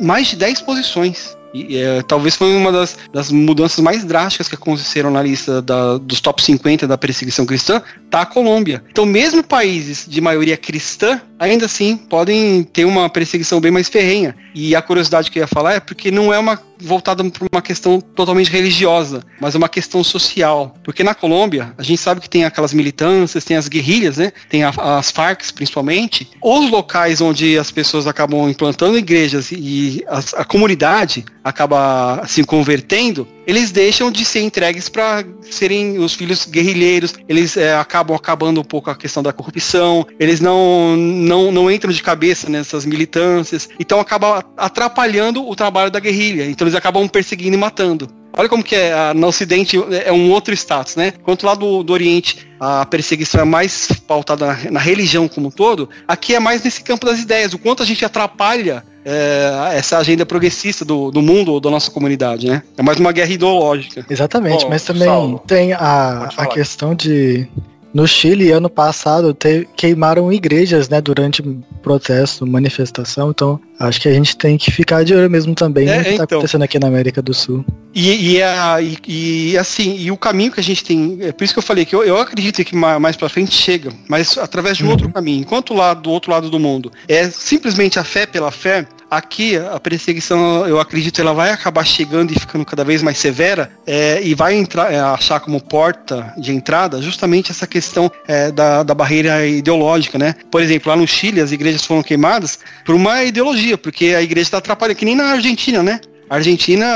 mais de 10 posições. E, é, talvez foi uma das, das, mudanças mais drásticas que aconteceram na lista da, dos top 50 da perseguição cristã, tá a Colômbia. Então, mesmo países de maioria cristã, ainda assim podem ter uma perseguição bem mais ferrenha. E a curiosidade que eu ia falar é porque não é uma voltada para uma questão totalmente religiosa, mas é uma questão social. Porque na Colômbia, a gente sabe que tem aquelas militâncias, tem as guerrilhas, né? Tem a, as Farc principalmente. Os locais onde as pessoas acabam implantando igrejas e a comunidade acaba se convertendo, eles deixam de ser entregues para serem os filhos guerrilheiros, eles é, acabam acabando um pouco a questão da corrupção, eles não, não, não entram de cabeça nessas militâncias, então acaba atrapalhando o trabalho da guerrilha, então eles acabam perseguindo e matando. Olha como que é, no Ocidente é um outro status, né? Enquanto lá do, do Oriente a perseguição é mais pautada na, na, religião como um todo, aqui é mais nesse campo das ideias, o quanto a gente atrapalha é, essa agenda progressista do, do mundo ou da nossa comunidade, né? É mais uma guerra ideológica. Exatamente, Bom, mas também Saulo, tem a, a questão de no Chile, ano passado, te, queimaram igrejas, né, durante protesto, manifestação. Então, acho que a gente tem que ficar de olho mesmo também é, no que está então. acontecendo aqui na América do Sul. E, e, a, e, e, assim, e o caminho que a gente tem, é por isso que eu falei que eu, eu acredito que mais, mais para frente chega, mas através de um uhum. outro caminho. Enquanto lá do outro lado do mundo é simplesmente a fé pela fé, aqui a perseguição, eu acredito, ela vai acabar chegando e ficando cada vez mais severa é, e vai entrar, é, achar como porta de entrada justamente essa questão é, da, da barreira ideológica, né? Por exemplo, lá no Chile as igrejas foram queimadas por uma ideologia, porque a igreja está atrapalhando, que nem na Argentina, né? A Argentina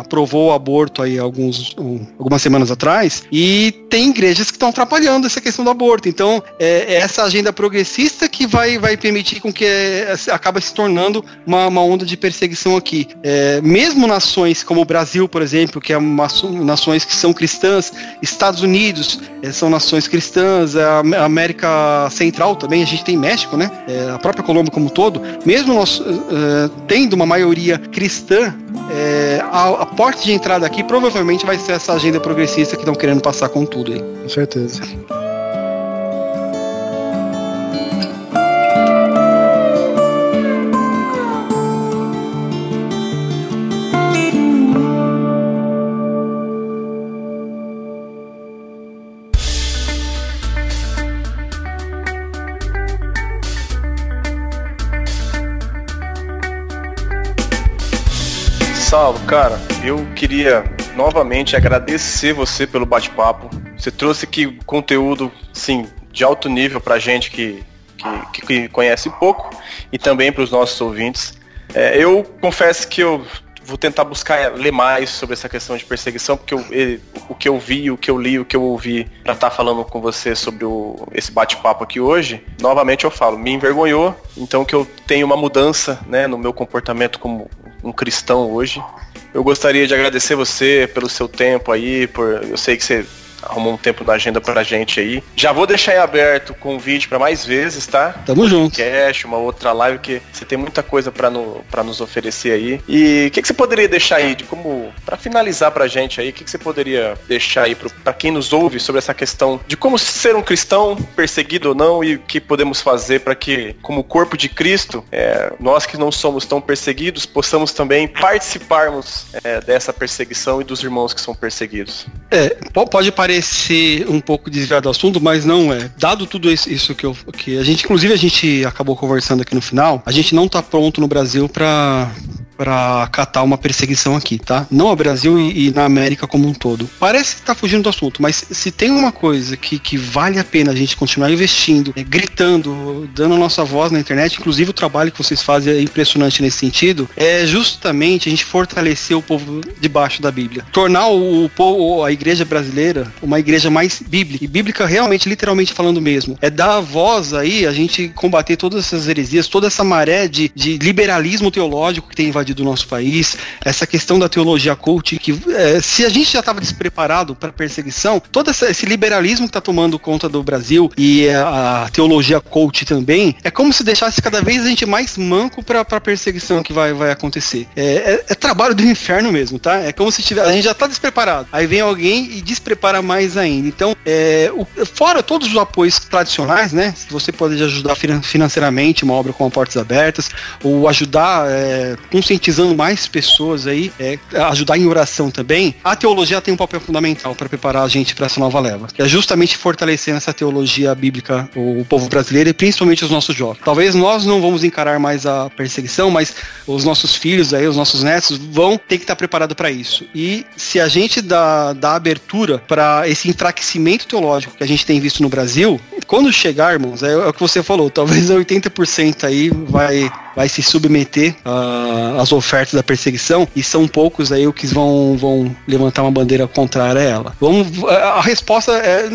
aprovou o aborto aí alguns, um, algumas semanas atrás e tem igrejas que estão atrapalhando essa questão do aborto. Então, é, é essa agenda progressista que vai, vai permitir com que é, acaba se tornando uma, uma onda de perseguição aqui. É, mesmo nações como o Brasil, por exemplo, que é uma, nações que são cristãs, Estados Unidos é, são nações cristãs, a América Central também, a gente tem México, né? É, a própria Colômbia como um todo, mesmo nós uh, tendo uma maioria cristã, é, a, a, porta de entrada aqui provavelmente vai ser essa agenda progressista que estão querendo passar com tudo aí. Com certeza. Cara, eu queria novamente agradecer você pelo bate-papo. Você trouxe aqui conteúdo, sim, de alto nível pra gente que, que, que conhece pouco e também para os nossos ouvintes. É, eu confesso que eu vou tentar buscar ler mais sobre essa questão de perseguição, porque eu, o que eu vi, o que eu li, o que eu ouvi para estar tá falando com você sobre o, esse bate-papo aqui hoje, novamente eu falo, me envergonhou, então que eu tenho uma mudança né, no meu comportamento como um cristão hoje. Eu gostaria de agradecer você pelo seu tempo aí, por eu sei que você arrumou um tempo na agenda pra gente aí. Já vou deixar aí aberto o convite para mais vezes, tá? Tamo junto. Podcast, uma outra live que você tem muita coisa para no, pra nos oferecer aí. E o que, que você poderia deixar aí de como para finalizar pra gente aí, o que, que você poderia deixar aí para quem nos ouve sobre essa questão de como ser um cristão perseguido ou não e o que podemos fazer para que, como corpo de Cristo, é, nós que não somos tão perseguidos, possamos também participarmos é, dessa perseguição e dos irmãos que são perseguidos. É, pode parecer parecer um pouco desviado do assunto, mas não é. Dado tudo isso que, eu, que a gente, inclusive a gente acabou conversando aqui no final, a gente não está pronto no Brasil para para acatar uma perseguição aqui, tá? Não ao Brasil e, e, na América como um todo. Parece que tá fugindo do assunto, mas se tem uma coisa que, que vale a pena a gente continuar investindo, é, gritando, dando a nossa voz na internet, inclusive o trabalho que vocês fazem é impressionante nesse sentido, é justamente a gente fortalecer o povo debaixo da Bíblia. Tornar o, o povo, a igreja brasileira, uma igreja mais bíblica. E bíblica realmente, literalmente falando mesmo. É dar voz aí, a gente combater todas essas heresias, toda essa maré de, de liberalismo teológico que tem invadido do nosso país, essa questão da teologia cult, que é, se a gente já estava despreparado para perseguição, todo essa, esse liberalismo que está tomando conta do Brasil e a, teologia cult também, é como se deixasse cada vez a gente mais manco para a perseguição que vai, vai acontecer. É, é, é, trabalho do inferno mesmo, tá? É como se tiver, a gente já está despreparado. Aí vem alguém e desprepara mais ainda. Então, é, o, fora todos os apoios tradicionais, né? Você pode ajudar financeiramente uma obra com portas abertas, ou ajudar é, com conscientizando mais pessoas aí, é, ajudar em oração também, a teologia tem um papel fundamental para preparar a gente para essa nova leva, que é justamente fortalecendo essa teologia bíblica, o, povo brasileiro e principalmente os nossos jovens. Talvez nós não vamos encarar mais a perseguição, mas os nossos filhos aí, os nossos netos vão ter que estar preparados para isso. E se a gente dá, dá abertura para esse enfraquecimento teológico que a gente tem visto no Brasil, quando chegar, irmãos, é, é o que você falou, talvez 80% aí vai, vai se submeter às as ofertas da perseguição e são poucos aí o que vão, vão levantar uma bandeira contrária a ela. Vamos, a resposta é.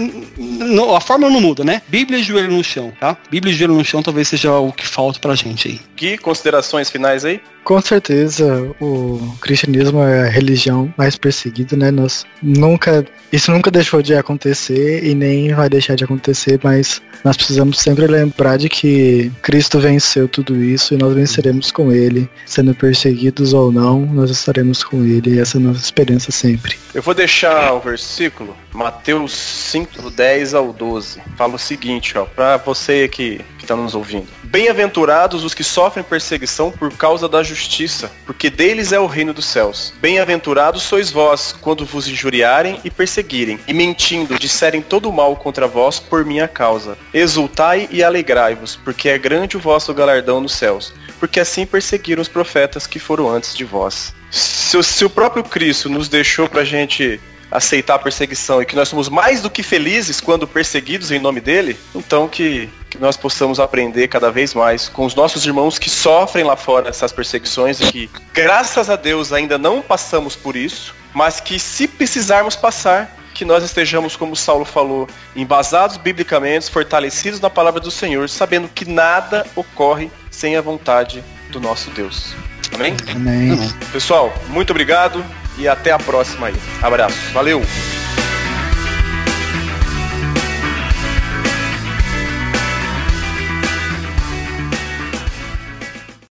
a forma não muda, né? Bíblia e joelho no chão, tá? Bíblia e joelho no chão talvez seja o que falta pra gente aí. Que considerações finais aí? Com certeza, o cristianismo é a religião mais perseguida, né? Nós nunca, isso nunca deixou de acontecer e nem vai deixar de acontecer, mas nós precisamos sempre lembrar de que Cristo venceu tudo isso e nós venceremos com ele, sendo perseguidos ou não, nós estaremos com ele e essa é a nossa experiência sempre. Eu vou deixar o versículo, Mateus 5, 10 ao 12. Fala o seguinte, ó, para você que está nos ouvindo. Bem-aventurados os que sofrem perseguição por causa da justiça, porque deles é o reino dos céus. Bem-aventurados sois vós, quando vos injuriarem e perseguirem, e mentindo disserem todo mal contra vós por minha causa. Exultai e alegrai-vos, porque é grande o vosso galardão nos céus, porque assim perseguiram os profetas que foram antes de vós. Se, se o próprio Cristo nos deixou pra gente aceitar a perseguição e que nós somos mais do que felizes quando perseguidos em nome dele, então que, que nós possamos aprender cada vez mais com os nossos irmãos que sofrem lá fora essas perseguições e que, graças a Deus, ainda não passamos por isso, mas que se precisarmos passar, que nós estejamos, como Saulo falou, embasados biblicamente, fortalecidos na palavra do Senhor, sabendo que nada ocorre sem a vontade do nosso Deus. Amém? Amém. Pessoal, muito obrigado e até a próxima aí. Abraço. Valeu!